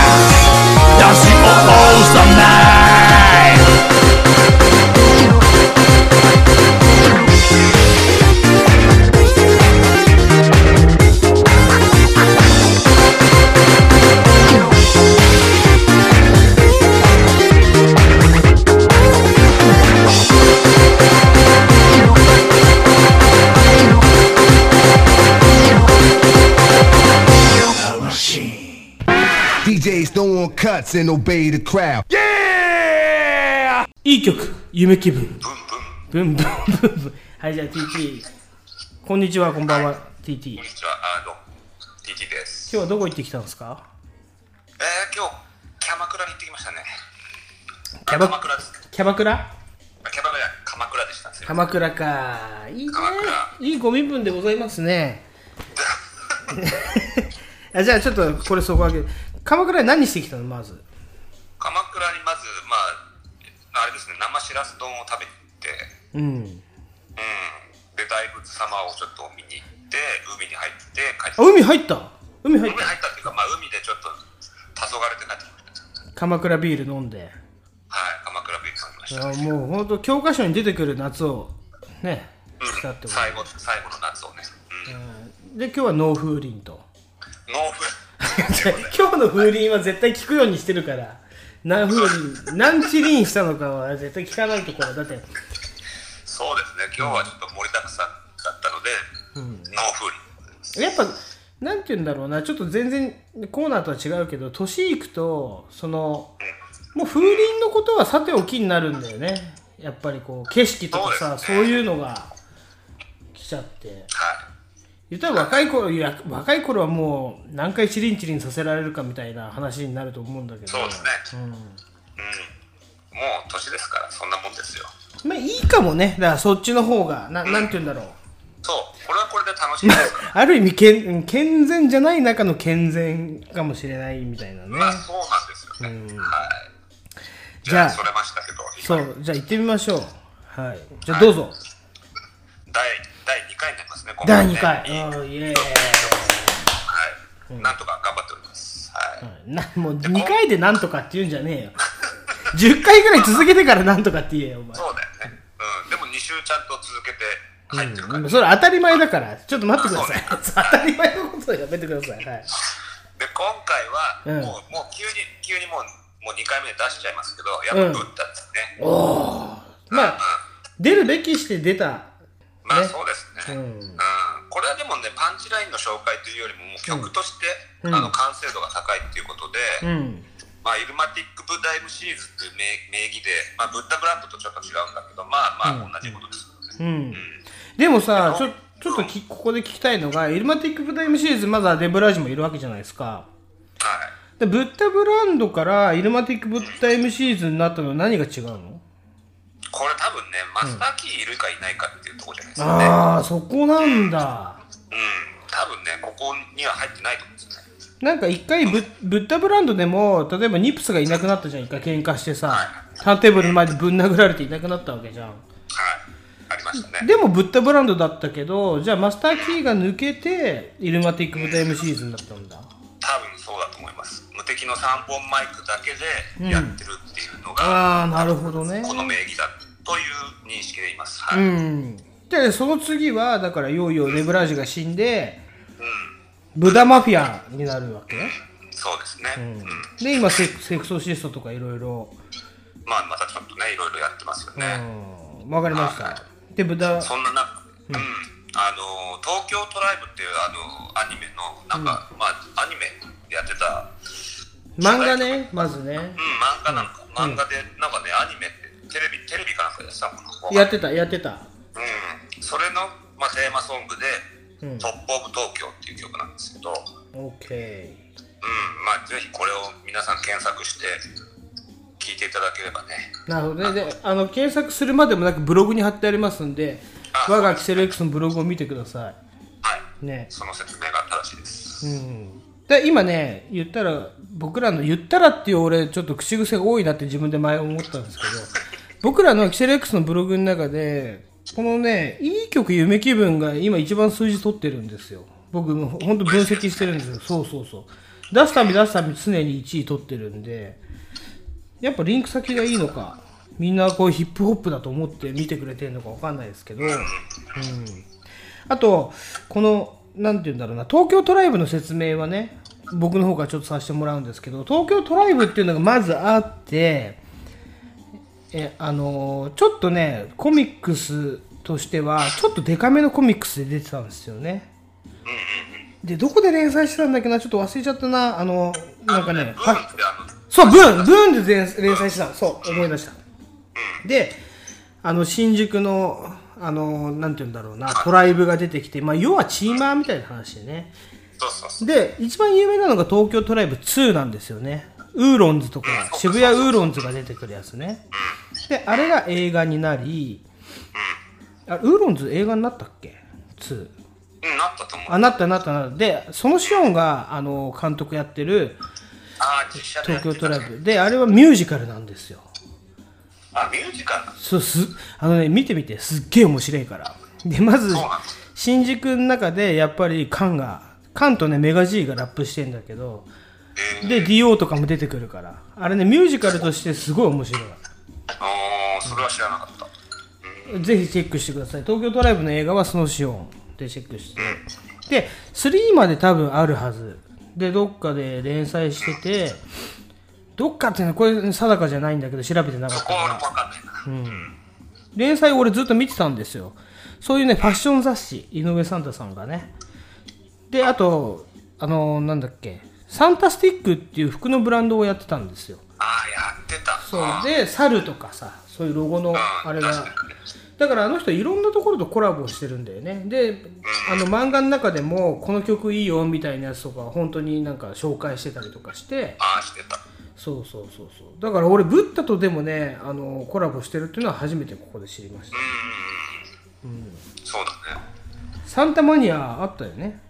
Cuts and obey the crowd. いい曲、夢気分。ブンブンブンブン。はい、じゃあ TT。こんにちは、こんばんは、TT。今こんにちは、あど TT です。日はどこ行ってきたんですか？えー、今日、キャバクラに行ってきましたね。キャバ鎌倉です。キャバクラ？あキャバクラ、鎌倉でした。鎌倉か。いいね。いいご身分でございますね。<laughs> あじゃあちょっとこれそこだけ。鎌倉に何してきたのまず？鎌倉にまず、まあ、あれですね、生しらす丼を食べて、うん。うん。で、大仏様をちょっと見に行って、海に入って帰ってあ、海入った？海入っ海入ったっていうか、まあ、海でちょっと黄昏れて帰ってきました。た鎌倉ビール飲んで。はい、鎌倉ビール飲みました。あもう本当教科書に出てくる夏をね、うん、最後、最後の夏をね。うん。で今日はノー風鈴とノーフ <laughs> 今日の風鈴は絶対聞くようにしてるから。何風鈴何チリンしたのかは絶対聞かないところだって。そうですね、今日はちょっと盛りだくさんだったので、ノー風鈴。やっぱなんて言うんだろうな。ちょっと全然コーナーとは違うけど年いくとそのもう風鈴のことはさておきになるんだよね。やっぱりこう景色とかさそうね。そういうのが来ちゃって。はい。言ったら若い頃いや若い頃はもう何回チリンチリンさせられるかみたいな話になると思うんだけど。そうですね。うん。もう年ですから、そんなもんですよ。まあいいかもね。だからそっちの方がななんて言うんだろう。そう、これはこれで楽しいです。<laughs> ある意味健健全じゃない中の健全かもしれないみたいなね。まあ、そうなんですよね。はい。じゃあそれましたけど、今。そう。じゃあ行ってみましょう。はい。じゃあどうぞ、第、第2回ね、今第ね2回イエーイはい。なんとか頑張っております。はい。なもう2回でなんとかって言うんじゃねえよ。10 <laughs> 回ぐらい続けてからなんとかって言えよ、お前。そうだよね。うん。でも2週ちゃんと続けて入ってるから。うんそれ当たり前だから、ちょっと待ってください。<laughs> 当たり前のことやめてください。はい。で、今回は、うんもう、もう急に、急にもう、もう2回目で出しちゃいますけど、やっぱブッダですね。まあ、出るべきして出た。まあねそうですね。ううんん。これはでもね、パンチラインの紹介というよりも、もう曲として、うんあの、完成度が高いっていうことで、うん。まあ、イルマティック・ブッダ MCs っていう名名義で、まあ、ブッダブランドとちょっと違うんだけど、まあまあ、同じことですよね。うん。でもさ、ちょ、ちょっときここで聞きたいのが、イルマティックブッダ M シリーズ、まだデブラージもいるわけじゃないですか。はい。でブッダブランドからイルマティックブッダ M シリーズになったのは何が違うの？これ多分ね、マスターキーいるかいないかっていうところじゃないですかね。ああ、そこなんだ。うん。多分ね、ここには入ってないと思うんですよね。なんか一回ブブッダブランドでも、例えばニプスがいなくなったじゃん、一回喧嘩してさ、ターンテーブルの前でぶん殴られていなくなったわけじゃん。はい。ありましたね。でもブッダブランドだったけど、じゃあマスターキーが抜けて、イルマティックブッダ M シリーズになったんだ。多分そうだと思います。無敵の3本マイクだけでやってるっていうのが、ああ、なるほどね。この名義だという認識でいます。はい。ううん。ん。で、その次は、だから、いよいよレブラージが死んで、ブダマフィアになるわけ、そうですね。うん。で、今セ、セクソシストとかいろいろ、まあ、またちょっとね、いろいろやってますよね。うん、わかりました。で、ブダ、そんな中、うん、あの、東京トライブっていうあの、アニメの、なんか、まあ、アニメやってた、漫画ね、まずねうん、。漫画なんか、漫画で、なんかね、アニメって、やってたもんやってた、やってた。うん、それの、まあ、テーマソングで、うんトップオブ東京っていう曲なんですけど、うん、オッケまあ、ぜひこれを皆さん検索して、聞いていただければね。ー。なるほどね。で、あの、検索するまでもなくブログに貼ってありますんで、あ我がキセル X のブログを見てくださはい。い。ね。その説明が正しいです。うん。で、今ね、言ったら、僕らの言ったらっていう俺、ちょっと口癖が多いなって自分で前思ったんですけど、僕らのキセル X のブログの中で、このね、いい曲夢気分が今一番数字取ってるんですよ。僕も本当分析してるんですよ。そうそうそう。出すたび出すたび常に1位取ってるんで、やっぱリンク先がいいのか、みんなこうヒップホップだと思って見てくれてるのかわかんないですけど、うん。あと、この、なんて言うんだろうな、東京トライブの説明はね、僕の方からちょっとさせてもらうんですけど、東京トライブっていうのがまずあって、え、あのーちょっとね、コミックスとしては、ちょっとデカめのコミックスで出てたんですよね。で、どこで連載してたんだっけな、ちょっと忘れちゃったな、あの、なんかね、ブーンってあの、そう、ブーンブーンで連連載してたの。そう、思い出した。で、あの、新宿の、あの、なんて言うんだろうな、トライブが出てきて、まあ、要はチーマーみたいな話でね。で、一番有名なのが東京トライブ2なんですよね。ウーロンズとか、渋谷ウーロンズが出てくるやつね。で、あれが映画になり、あウーロンズ映画になったっけ ?2。うん、なったと思う。あ、なったなったなった。で、そのシオンが、あの、監督やってる東京トライブ。で、あれはミュージカルなんですよ。あ、ミュージカルそうすあのね見てみてすっげえ面白いからでまず新宿の中でやっぱりカンがカンとねメガ G がラップしてんだけどで DO とかも出てくるから。あれねミュージカルとしてすごい面白い。ああ、それは知らなかった。ぜひチェックしてください。東京トライブの映画はスノーシオンでチェックして。で3まで多分あるはず。でどっかで連載しててどっかっていうのはこれ定かじゃないんだけど調べてなかったから。俺もわかん。連載俺ずっと見てたんですよ。そういうねファッション雑誌。井上サンタさんがね。であとあのなんだっけサンタスティックっていう服のブランドをやってたんですよ。ああ、やってた。そう。あで猿とかさそういうロゴのあれが。だからあの人いろんなところとコラボしてるんだよね。であの漫画の中でもこの曲いいよみたいなやつとか本当になんか紹介してたりとかして。ああ、してた。そうそうそうそう。だから俺ブッダとでもねあのコラボしてるっていうのは初めてここで知りました。そうだね。サンタマニアあったよね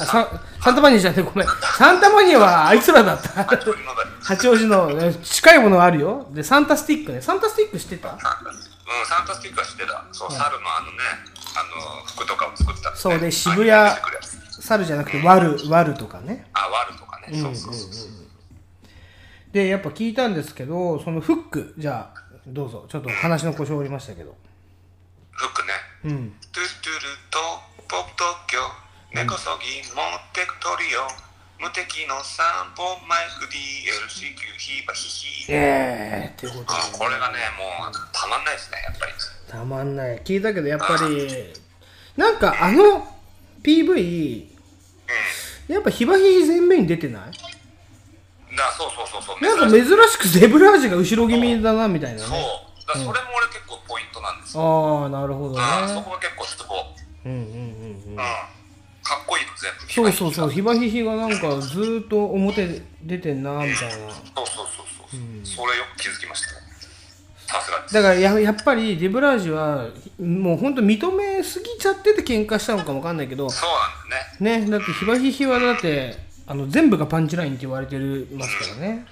あササンタマニアじゃねえごめん。サンタマニアはあいつらだった。八王子のえ近いものあるよ。でサンタスティックね。サンタスティック知ってた？うん、サンタスティックは知ってた。そう、猿のあのね、あの、服とかを作ってた、ね。そうで渋谷猿じゃなくてワルワルとかね。あワルとかね、そうそうそう。そうでやっぱ聞いたんですけどそのフックじゃあどうぞ。ちょっと話の故障ありましたけど。フックね。うん。トゥトゥルとポップ東京根こそぎ持ってく鳥よ無敵の散歩マイク DLC9 ヒーバヒヒええー、っていうことあこれがねもうたまんないですねやっぱり。たまんない。聞いたけどやっぱりなんかあの PV やっぱヒバヒヒ全面に出てない？だそうそうそうそう。なんか珍しく。ゼブラージが後ろ気味だなみたいなそう。ねだからそれも俺結構ポイントなんですよ、ああなるほどね。うん、そこが結構ツボ。うんうんうんうん。うんかっこいいの全部。そうそうそう。うヒバヒヒがなんかずーっと表出てんなみたいな。そうそうそうそう、それよく気づきました。ねさすがです。だからややっぱりデブラージはもう本当認めすぎちゃってて喧嘩したのかもわかんないけどそうなんだね。ねだってヒバヒヒはだってあの全部がパンチラインって言われてるますからね。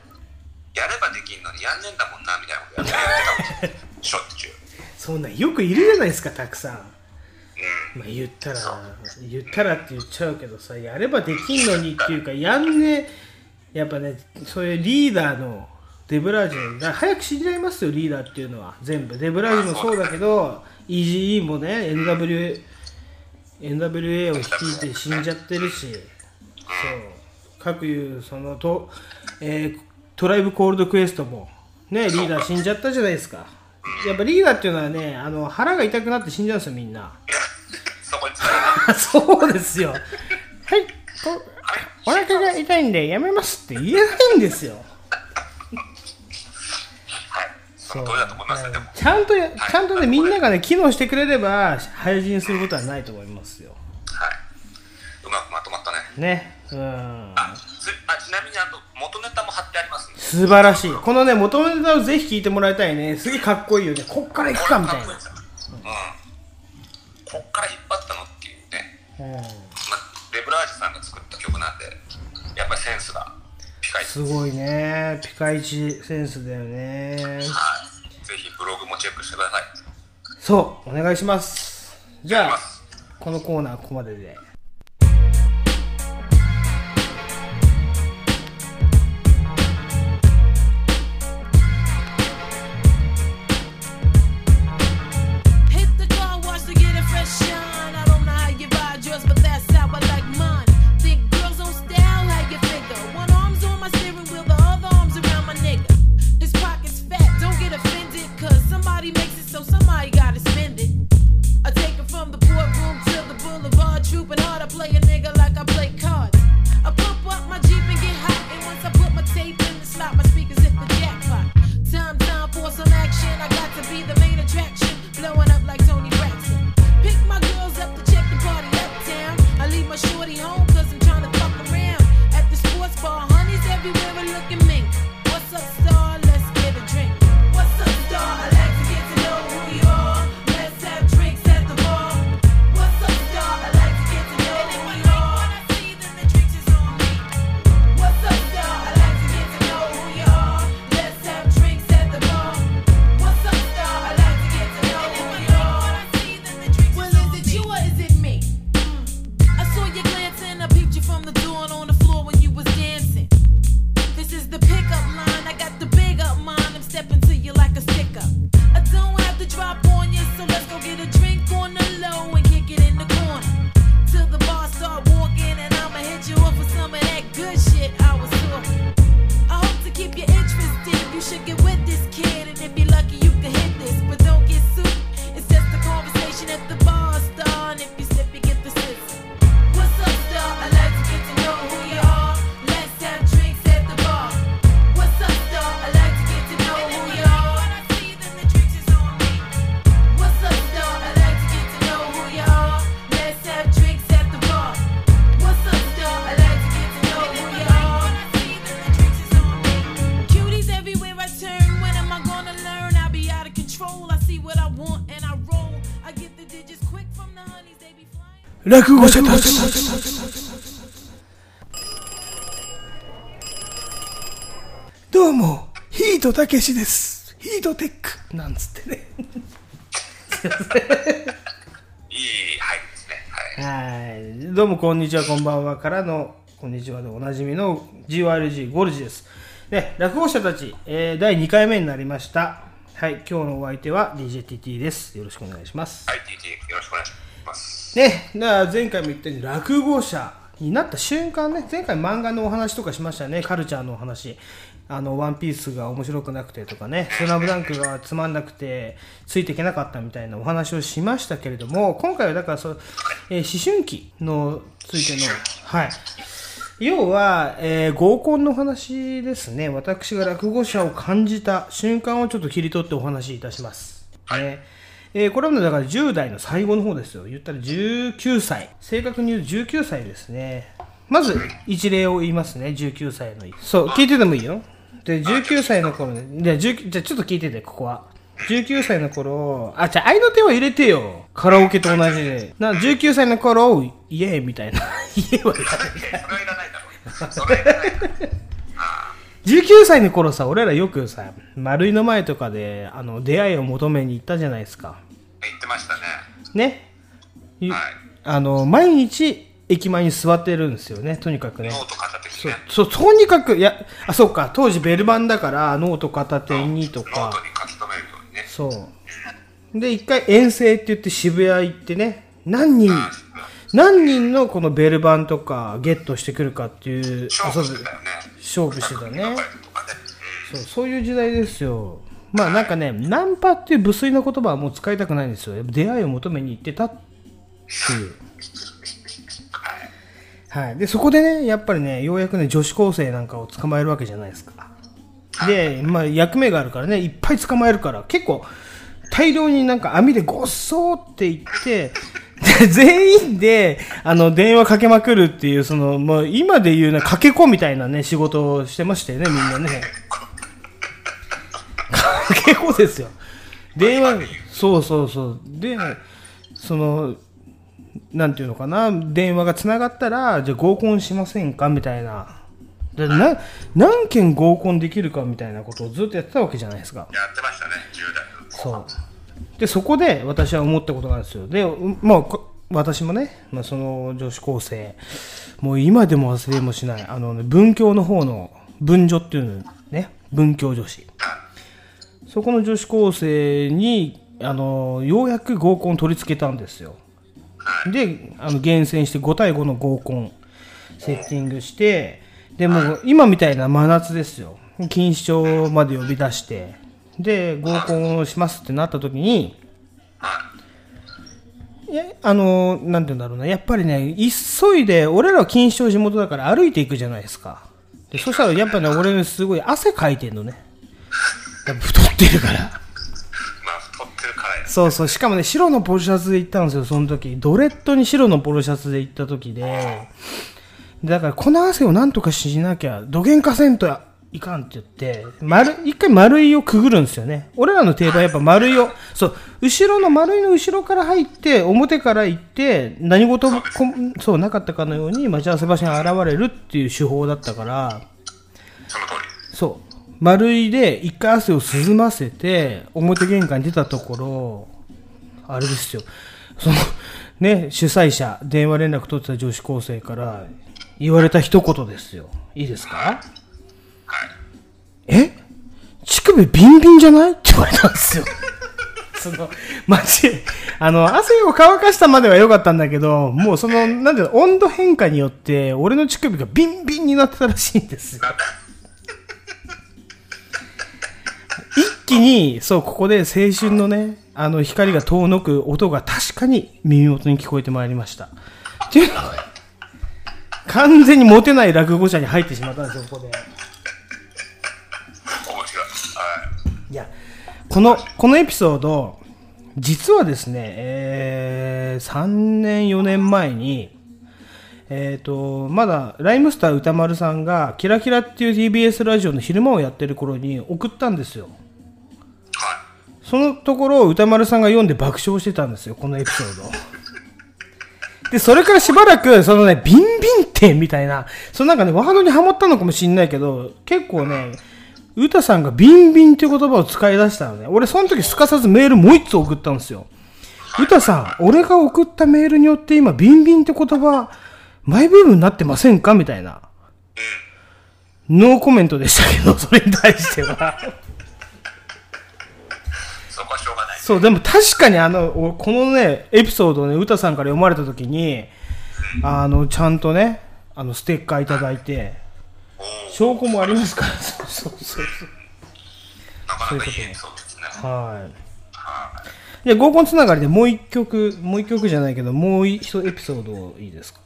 やればできんのにやんねえんだもんなみたいなことやってたもん。<laughs> しょっちゅう。そんなんよくいるじゃないですかたくさんまあ言ったら言ったらって言っちゃうけどさやればできんのにっていうかやんねやっぱねそういうリーダーのデブラージュだ早く死んじゃいますよリーダーっていうのは。全部。デブラージュもそうだけど EGE もね NWA, NWA を率いて死んじゃってるし。そう。各いうそのと、えートライブコールドクエストもねリーダー死んじゃったじゃないですか。やっぱリーダーっていうのはねあの腹が痛くなって死んじゃうんですよみんな。そこ <laughs> そうですよ。はい、こお腹が痛いんでやめますって言えないんですよ。はい。その通りだと思います？よでもちゃんとや、ちゃんとね、みんながね、機能してくれれば、廃人することはないと思いますよ。はいうまくまとまったねね。うん。あちなみにあと元ネタも貼ってありますんで素晴らしい。このね、元ネタをぜひ聞いてもらいたいね。すげえかっこいいよね。こっから行くかみたいなこいいですようんこっから引っ張ったのっていうね、うん。まあ、レブラージさんが作った曲なんでやっぱりセンスがピカイチすごいね。ピカイチセンスだよね。はいぜひブログもチェックしてくださいそう、お願いします。じゃあこのコーナーここまでで。落語者たちどうもヒートたけしですヒートテックなんつってねいいはいですねはいはいどうもこんにちは、こんばんはからの、こんにちはでおなじみの GYLG ゴルジです。ね、落語者たち、えー第2回目になりました。はい、今日のお相手は DJTT です。よろしくお願いします。はい、TT よろしくお願いします。ね、だから前回も言ったように落語者になった瞬間ね、前回漫画のお話とかしましたね、カルチャーのお話。あの、ワンピースが面白くなくてとかね、スラムダンクがつまんなくて、ついていけなかったみたいなお話をしましたけれども、今回はだからそう、えー思春期のついての、はい。要は、えー合コンの話ですね。私が落語者を感じた瞬間をちょっと切り取ってお話しいたします。ねえーこれはね、だから10代の最後の方ですよ。言ったら19歳。正確に言うと19歳ですね。まず、一例を言いますね。19歳の。そう、聞いててもいいよ。で、19歳の頃ね。じゃあ、じゃちょっと聞いてて、ここは。19歳の頃、あ、じゃあ、愛の手を入れてよ。カラオケと同じで。な、19歳の頃、イエーみたいな。イエーはいらないか。それはいらないだろ。それいらない。19歳の頃さ、俺らよくさ、丸いの前とかで、あの、出会いを求めに行ったじゃないですか。言ってましたね。ね。いはいあの、毎日、駅前に座ってるんですよね、とにかくねノ。ート片手にそうね。、そう、とにかく、いや、あ、そうか、当時ベルバンだから、ノート片手にとノーかト、に書き留めるようにね。そう。で、一回遠征って言って渋谷行ってね、何人、何人のこのベルバンとかゲットしてくるかっていう遊よね。勝負してたね。そうそういう時代ですよ。まあなんかね、ナンパっていう無粋な言葉はもう使いたくないんですよ。出会いを求めに行ってたっていう。はい。で、そこでね、やっぱりね、ようやくね、女子高生なんかを捕まえるわけじゃないですか。で、まあ役目があるからね、いっぱい捕まえるから、結構、大量になんか網でごっそーっていって、で <laughs> 全員で、あの、電話かけまくるっていう、その、もう今で言うね、かけ子みたいなね、仕事をしてましたよね、みんなね。<laughs> かけ子ですよ。電話、そうそうそう。で、その、なんていうのかな、電話がつながったら、じゃあ合コンしませんかみたいな。でな何件合コンできるかみたいなことをずっとやってたわけじゃないですか。やってましたね、10代の。そう。で、そこで私は思ったことなんですよ。で、まあ、私もね、まあ、その女子高生、もう今でも忘れもしない、あの、ね、文教の方の文女っていうのね、文教女子。そこの女子高生に、あの、ようやく合コン取り付けたんですよ。で、あの、厳選して5対5の合コンセッティングして、でも今みたいな真夏ですよ。錦糸町まで呼び出して、で、合コンをしますってなった時に、いや、あの、なんて言うんだろうな、やっぱりね、急いで、俺らは錦糸町地元だから歩いていくじゃないですか。で、そしたらやっぱね、俺すごい汗かいてんのね。やっぱ太ってるから。まあ、太ってるからや。そうそう、しかもね、白のポロシャツで行ったんですよ、その時。ドレッドに白のポロシャツで行った時で。だから、この汗をなんとかしなきゃ、どげんかせんといかんって言って、丸、一回丸いをくぐるんですよね。俺らの定番やっぱ丸いを、そう、後ろの丸いの後ろから入って、表から行って、何事もこ、そう、なかったかのように待ち合わせ場所に現れるっていう手法だったから、その通り。そう。丸いで一回汗を涼ませて、表玄関に出たところ、あれですよ。その、ね、主催者、電話連絡取ってた女子高生から言われた一言ですよ。いいですか？え？乳首ビンビンじゃない？って言われたんですよ。<laughs> その、マジ、あの、汗を乾かしたまでは良かったんだけど、もうその、なんていうの、温度変化によって、俺の乳首がビンビンになってたらしいんですよ。<laughs> 一気に、そう、ここで青春のね、あの、光が遠のく音が確かに耳元に聞こえてまいりました。っていうのは、完全にモテない落語者に入ってしまったんですよ、ここで。この、このエピソード、実はですね、えー、3年、4年前に、えっ、と、まだ、ライムスター歌丸さんが、キラキラっていう TBS ラジオの昼間をやってる頃に送ったんですよ。はそのところを歌丸さんが読んで爆笑してたんですよ、このエピソード。で、それからしばらく、そのね、ビンビンってみたいな、そのなんかね、ワードにハマったのかもしんないけど、結構ね、歌さんがビンビンっていう言葉を使い出したのね。俺その時すかさずメールもう一つ送ったんですよ。歌さん、俺が送ったメールによって今、ビンビンって言葉、マイブームになってませんか？みたいな。ノーコメントでしたけど、<laughs> それに対しては。そこはしょうがないそう、でも確かにあの、おこのね、エピソードをね、歌さんから読まれた時に、あの、ちゃんとね、あの、ステッカーいただいて、証拠もありますから、そうそうそう。そう。なかなかいいエピソードですね。はい。じゃあ合コンつながりでもう一曲、もう一曲じゃないけど、もう一エピソードいいですか？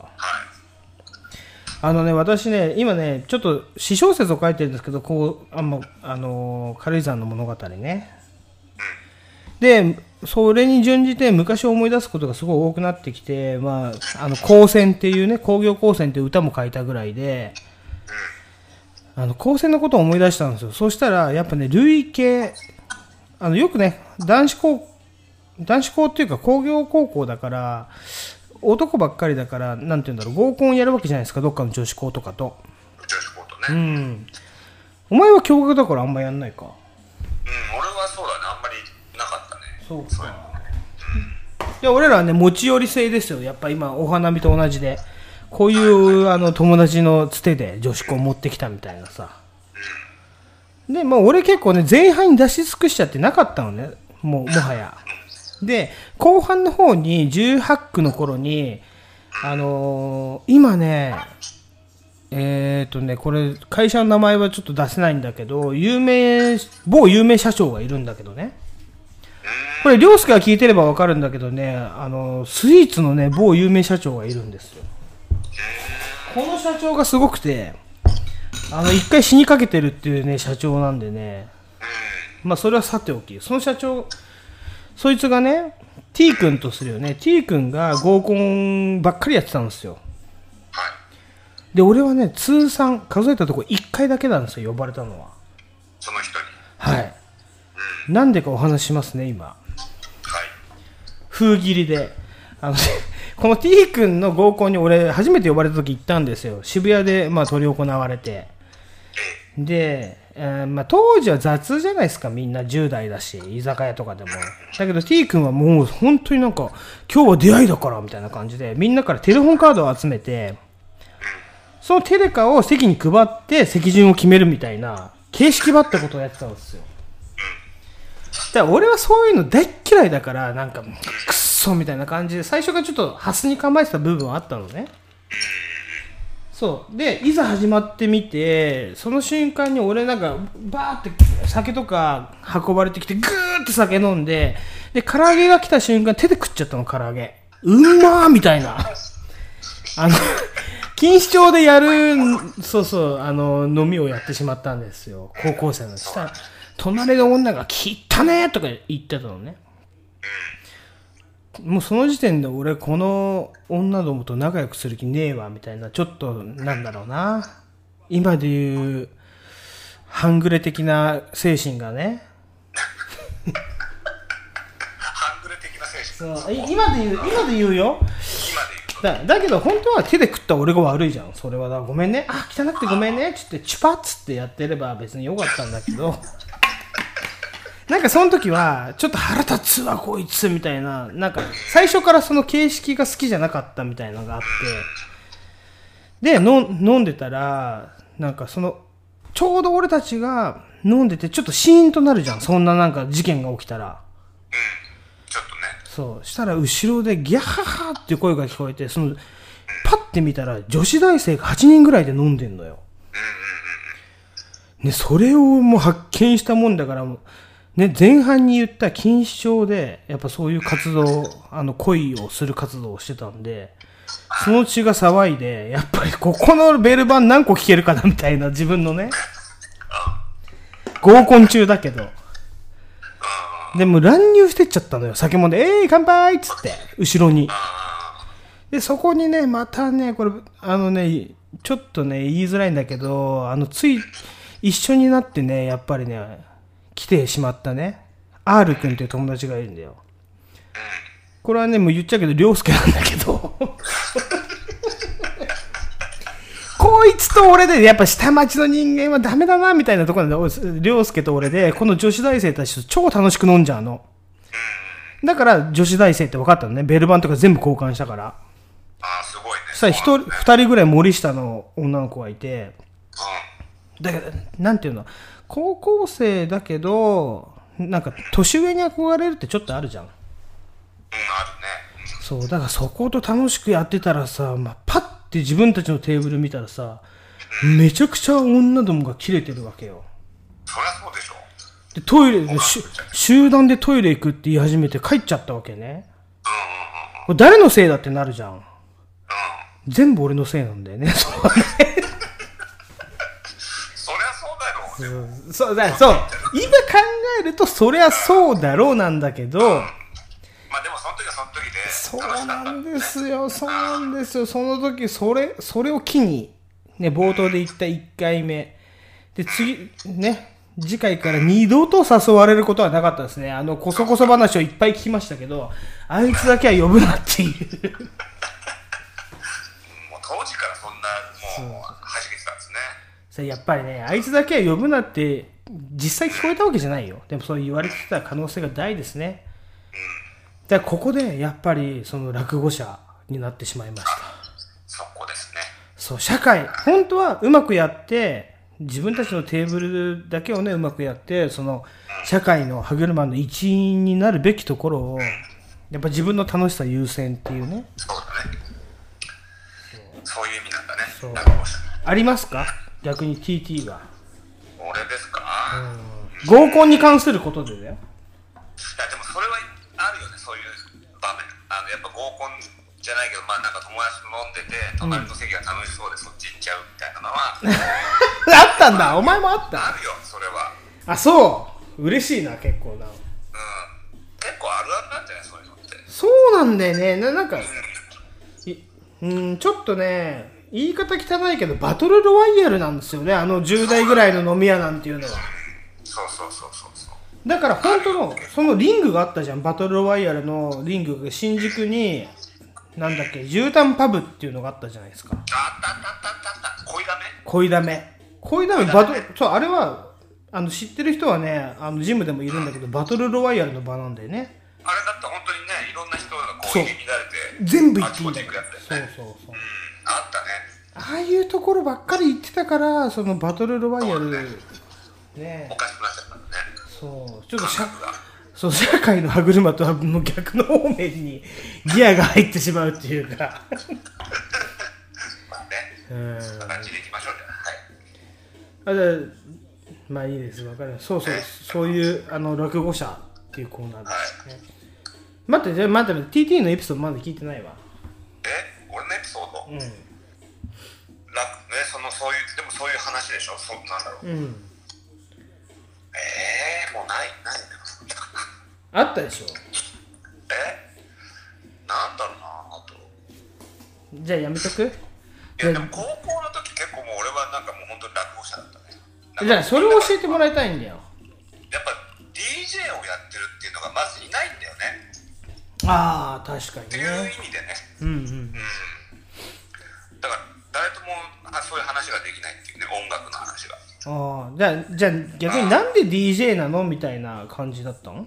あのね、私ね、今ね、ちょっと詩小説を書いてるんですけど、こう、あんま、あのー軽井沢の物語ね。で、それに準じて昔を思い出すことがすごい多くなってきて、まあ、あの、光線っていうね、工業光線っていう歌も書いたぐらいで、あの、光線のことを思い出したんですよ。そうしたら、やっぱね、類型、あの、よくね、男子校、男子校っていうか工業高校だから、男ばっかりだから、なんて言うんだろう、合コンやるわけじゃないですか、どっかの女子校とかと。女子校とうねん。お前は共学だからあんまやんないか。うん、俺はそうだねあんまりなかったねそうそういや、俺らはね、持ち寄り制ですよ。やっぱ今、お花見と同じで。こういう、あの、友達のつてで女子校持ってきたみたいなさ。で、まあ、俺結構ね、前半に出し尽くしちゃってなかったのね。もう、もはや。で、後半の方に、18区の頃に、あのー今ね、えーとね、これ、会社の名前はちょっと出せないんだけど、有名、某有名社長がいるんだけどね。これ、りょうすけが聞いてればわかるんだけどね、あの、スイーツのね、某有名社長がいるんですよ。この社長がすごくて、あの、一回死にかけてるっていうね、社長なんでね、まあ、それはさておき、その社長、そいつがね、T 君とするよね、T 君が合コンばっかりやってたんですよ。で、俺はね、通算、数えたとこ1回だけなんですよ、呼ばれたのは。その人にはい。なんでかお話ししますね、今。はい封切りで。あの、この T 君の合コンに俺、初めて呼ばれた時行ったんですよ。渋谷で、まあ、執り行われて。で、えーまあ、当時は雑じゃないですか、みんな10代だし、居酒屋とかでも。だけど T 君はもう本当になんか、今日は出会いだから、みたいな感じで、みんなからテレホンカードを集めて、そのテレカを席に配って席順を決めるみたいな、形式ばったことをやってたんですよ。だから俺はそういうの大っ嫌いだから、なんか、くっそみたいな感じで、最初からちょっとハスに構えてた部分はあったのね。そう。で、いざ始まってみて、その瞬間に俺なんか、バーって酒とか運ばれてきて、ぐーって酒飲んで、で、唐揚げが来た瞬間手で食っちゃったの、唐揚げ。うんまーみたいな。あの、錦糸町でやる、そうそう、あの、飲みをやってしまったんですよ。高校生の。した、隣の女が、汚ねとか言ってたのね。もうその時点で俺この女どもと仲良くする気ねえわみたいなちょっとなんだろうな。今で言う半グレ的な精神がね。半グレ的な選手そう。い今で言う今で言うよ。だだけど本当は手で食った俺が悪いじゃん。それはだごめんね。あ汚くてごめんね。っつってチュパッつってやってれば別によかったんだけどなんかその時は、ちょっと腹立つわ、こいつ、みたいな、なんか、最初からその形式が好きじゃなかったみたいなのがあって、で、の飲んでたら、なんかその、ちょうど俺たちが飲んでて、ちょっとシーンとなるじゃん。そんななんか事件が起きたら。ちょっとねそう。したら後ろでギャッハハっていう声が聞こえて、その、パッて見たら女子大生が8人ぐらいで飲んでんのよ。ね、それをもう発見したもんだから、もうね、前半に言った錦糸町で、やっぱそういう活動、あの、恋をする活動をしてたんで、その血が騒いで、やっぱりここのベル版何個聞けるかなみたいな自分のね、合コン中だけど。でも乱入してっちゃったのよ。酒もんで、えー、乾杯っつって、後ろに。で、そこにね、またね、これ、あのね、ちょっとね、言いづらいんだけど、あの、つい、一緒になってね、やっぱりね、来てしまったね、R 君っていう友達がいるんだよ。これはね、もう言っちゃうけど、りょうすけなんだけど。<laughs> こいつと俺で、やっぱ下町の人間はダメだな、みたいなところなんで、りょうすけと俺で、この女子大生たちと超楽しく飲んじゃうの。だから、女子大生って分かったのね。ベルバンとか全部交換したから。ああすごいねさ、一人、二人ぐらい森下の女の子がいて、うん。だけど、なんていうの、高校生だけど、なんか年上に憧れるってちょっとあるじゃん。うん、あるね。うんそう、だからそこと楽しくやってたらさ、まあ、パッて自分たちのテーブル見たらさ、めちゃくちゃ女どもが切れてるわけよ。そりゃそうでしょ。で、トイレ、し集団でトイレ行くって言い始めて帰っちゃったわけね。うんうんうんうん。これ誰のせいだってなるじゃん。うん。全部俺のせいなんだよね。そうねそりゃそそう、そう。今考えると、そりゃそうだろうなんだけど、まあでもその時はその時でそうなんですよ、そうなんですよ。その時、それ、それを機に、ね、冒頭で言った1回目。で、次、ね、次回から二度と誘われることはなかったですね。あの、こそこそ話をいっぱい聞きましたけど、あいつだけは呼ぶなっていう。<laughs> もう当時からそんなもうそれやっぱりね、あいつだけは呼ぶなって、実際聞こえたわけじゃないよ。でもそう言われてた可能性が大ですね。だからここで、やっぱり、その落語者になってしまいました。そこですねそう、社会、本当はうまくやって、自分たちのテーブルだけをね、うまくやって、その、社会の歯車の一員になるべきところを、やっぱ自分の楽しさ優先っていうね。そうだねそういう意味なんだねそうありますか？逆に TT は。俺ですか、い合コンに関することでだよ。やでもそれはあるよね。そういう場面。あのやっぱ合コンじゃないけどまあなんか友達と飲んでて隣の席が楽しそうでそっち行っちゃうみたいなのは、<laughs> あったんだ。お前もあった？あるよそれは。あ、そう。嬉しいな、結構な。うん。結構あるあるなんじゃないそういうのって。そうなんだよね。ななんか、いうん、ちょっとね、言い方汚いけど、バトルロワイヤルなんですよね。あの10代ぐらいの飲み屋なんていうのは。そうそうそうそうそうだから本当の、そのリングがあったじゃん。バトルロワイヤルのリングが新宿に、なんだっけ、絨毯パブっていうのがあったじゃないですか。あったあったあったあったあった恋だめ恋だめ。恋だめ、バトル、そう、あれは、あの、知ってる人はね、あの、ジムでもいるんだけど、バトルロワイヤルの場なんだよね。あれだって本当にねいろんな人がこそうう入り乱れて全部行っていいんだよそうそうそう。うんああいうところばっかり行ってたから、そのバトルロワイヤル、ねおかしくなっちゃったんだねそう、ちょっと社そう社会の歯車とはもう逆の方面にギアが入ってしまうっていうか。まあねうん。そんな感じでいきましょうじゃあはいあじゃあまあいいです、わかります。そうそう、そういうあの落語者っていうコーナーですね。待って、じゃあ待って、TT のエピソードまだ聞いてないわ。え？俺のエピソード、うん。楽ねそのそういうでもそういう話でしょ？そうなんだろううん。えー、もうないないんだよあったでしょ？え？なんだろうなあとじゃあやめとく？いやでも高校の時結構もう俺はなんかもう本当に落語者だったねじゃあそれを教えてもらいたいんだよ。やっぱ DJ をやってるっていうのがまずいないんだよねああ、確かにっていうね。意味でねうんうん。だから誰ともあそういう話ができないっていうね音楽の話がああ、じゃあ、じゃあ逆になんで DJ なのみたいな感じだったの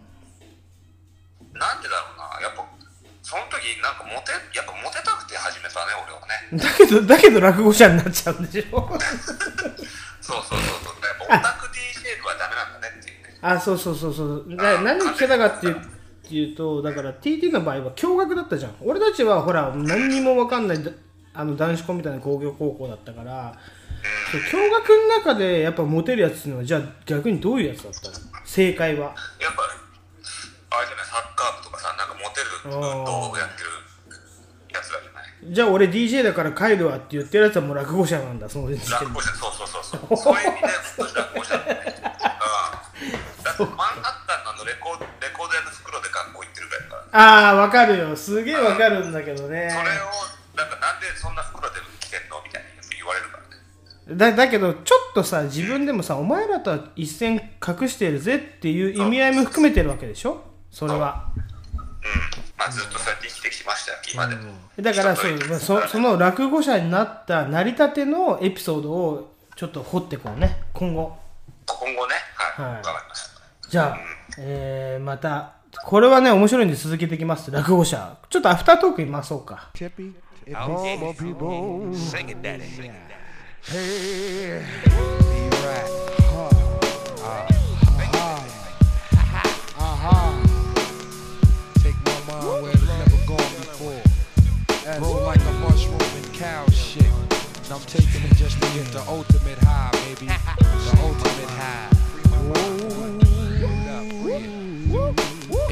なんでだろうな。やっぱその時なんかモテやっぱモテたくて始めたね俺はね。だけど、だけど落語者になっちゃうんでしょ？そうそうそうそう。やっぱオタク DJ はダメなんだねっていうね。あ、そうそうそうそう。だ何聞けたかっていうっていうと、だから TT の場合は共学だったじゃん。俺たちはほら、何にもわかんない。だあの男子校みたいな工業高校だったから、共学の中でやっぱモテるやつっていうのは、じゃあ逆にどういうやつだったの？正解は。やっぱあれじゃないサッカー部とかさなんかモテる運動をやってるやつらじゃない？じゃあ俺 DJ だから帰るわって言ってるやつはもう落語者なんだ、その時点で落語者そうそうそうそうそう。いう意味で落語者だね。うんだって <laughs> マンハッタンのあのレコレコード屋の袋で学校行ってるぐらいだから。ああ、わかるよ。すげえわかるんだけどね。それをなんかなんでそんな袋で来てんのみたいに言われるからね。だだけど、ちょっとさ、自分でもさ、お前らとは一線隠してるぜっていう意味合いも含めてるわけでしょ？それは。うん。まあずっとそうやって生きてきましたよ今でも、だからそうそ、その落語者になった成り立てのエピソードをちょっと掘ってこうね、今後。今後ね。はい。はい。わ、かりました。じゃあ、えー、また、これはね、面白いんで続けていきます。落語者。ちょっとアフタートークに回そうか。Chippy Oh, my people. Sing it, daddy. Hey. Right. Uh-huh. Take my mind where it's never gone before. Roll like a mushroom and cow shit. And I'm taking it just to get the ultimate high, baby. The ultimate high.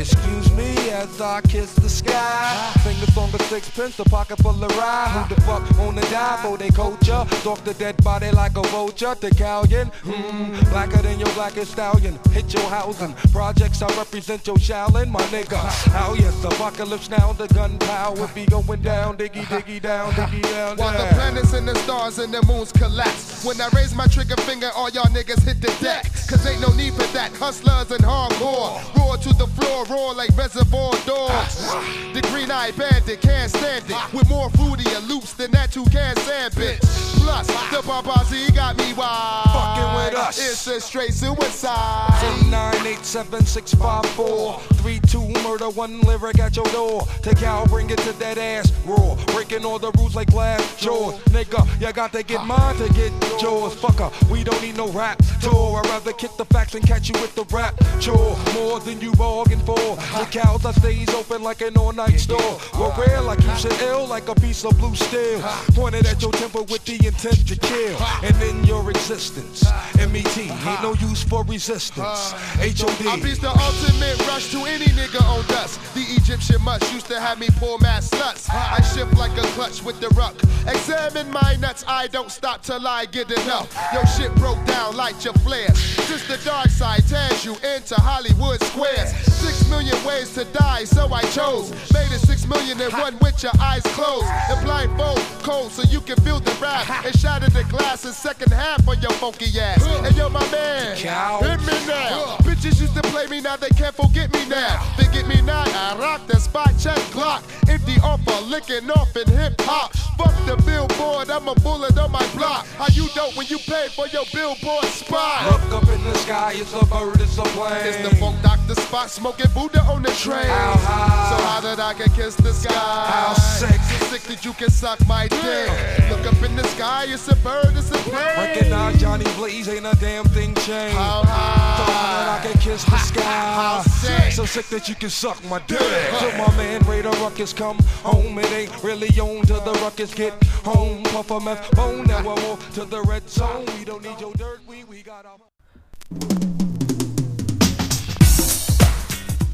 Excuse me as I kiss the sky. Sing the song of sixpence, a pocket full of rye. Who the fuck wanna die for they culture? Stalk the dead body like a vulture. The Callion, hmm, blacker than your blackest stallion. Hit your housing. Projects I represent your Shaolin, my nigga. Oh yes, apocalypse now. The gunpowder be going down, diggy diggy down, diggy down. While the planets and the stars and the moons collapse. When I raise my trigger finger, all y'all niggas hit the deck. Cause ain't no need for that. Hustlers and hardcore. Roar to the floor, roar like reservoir dogs. The green eyed bandit can't stand it. With more fruitier loops than that two can stand bitch. Plus, the paparazzi got me wild. Fucking with us. It's a straight suicide. 987-654 3-2 murder, one lyric at your door Take out, bring it to that ass raw Breaking all the rules like glass jaws Nigga, you got to get mine to get yours Fucker, we don't need no rap tour I'd rather kick the facts and catch you with the rap chore More than you bargained for The cows that stays open like an all-night store We're rare like you should ill like a piece of blue steel Pointed at your temple with the intent to kill And in your existence MET, ain't no use for resistance HOD. I beats the ultimate rush to any nigga on dust. The Egyptian must used to have me pull mad sluts. I shift like a clutch with the ruck. Examine my nuts, I don't stop till I get enough. Your shit broke down, light your flares. Since the dark side tears you into Hollywood squares. Six million ways to die, so I chose. Made it six million and one with your eyes closed. And blindfold, cold, so you can feel the rap. And shatter the glass in second half on your funky ass. And yo, my man, hit me now. Bitches used to play me, now they can't forget me now. They get me now, I rock the spot, check Glock. Empty offer, licking off in hip hop. Fuck the billboard, I'm a bullet on my block. How you dope when you pay for your billboard spot? Look up in the sky, it's a bird, it's a plane It's the funk doctor spot, smoking Buddha on the train. How high? So how did I can kiss the sky? How sick? So sick that you can suck my dick. Look up in the sky, it's a bird, it's a plane. Recognize Johnny Blaze, ain't a damn thing changed How high? So how that I can kiss the sky How sick? So sick that you can suck my dick So my man Raider Ruckus come home It ain't really on till the ruckus get home Puff a meth bone, now we're more to the red zone We don't need your dirt, we, we got our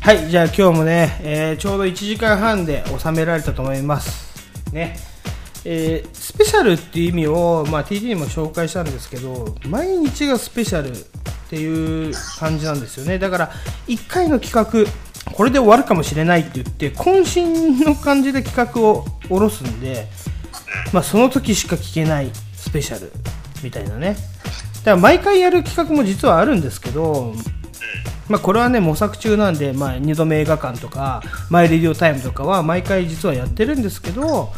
はい、じゃあ今日もね、えーちょうど1時間半で収められたと思います。ね。えースペシャルっていう意味を、まあ、TT にも紹介したんですけど、毎日がスペシャルっていう感じなんですよね。だから、1回の企画、これで終わるかもしれないって言って、渾身の感じで企画を下ろすんで、まあ、その時しか聞けないスペシャルみたいなね。だから毎回やる企画も実はあるんですけど、まあ、これはね模索中なんで、まあ、2度目映画館とか「マイ・レディオタイム」とかは毎回実はやってるんですけど、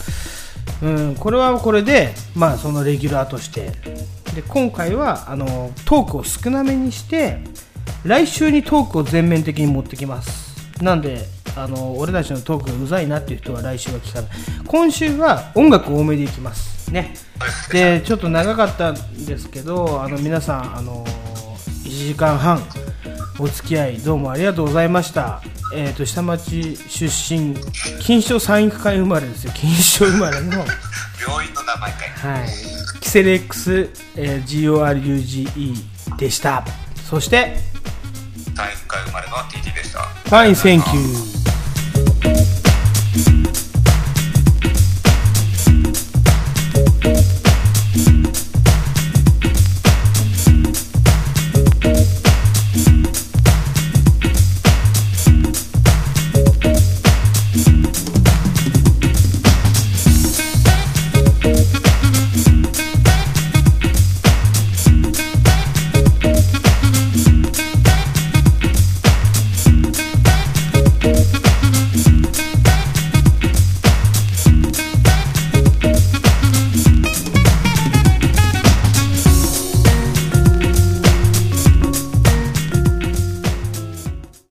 うん、これはこれで、まあ、そのレギュラーとして。で今回はあのトークを少なめにして来週にトークを全面的に持ってきます。なんであの俺たちのトークがうざいなっていう人は来週は聞かない今週は音楽多めでいきますねでちょっと長かったんですけどあの皆さんあの1時間半お付き合いどうもありがとうございました。えっ、と下町出身金賞三育会生まれですよ。金賞生まれの病院の名前かいはいキセレックス、えー GORUGE でした。そして体育会生まれの TT でしたはいセンキュー。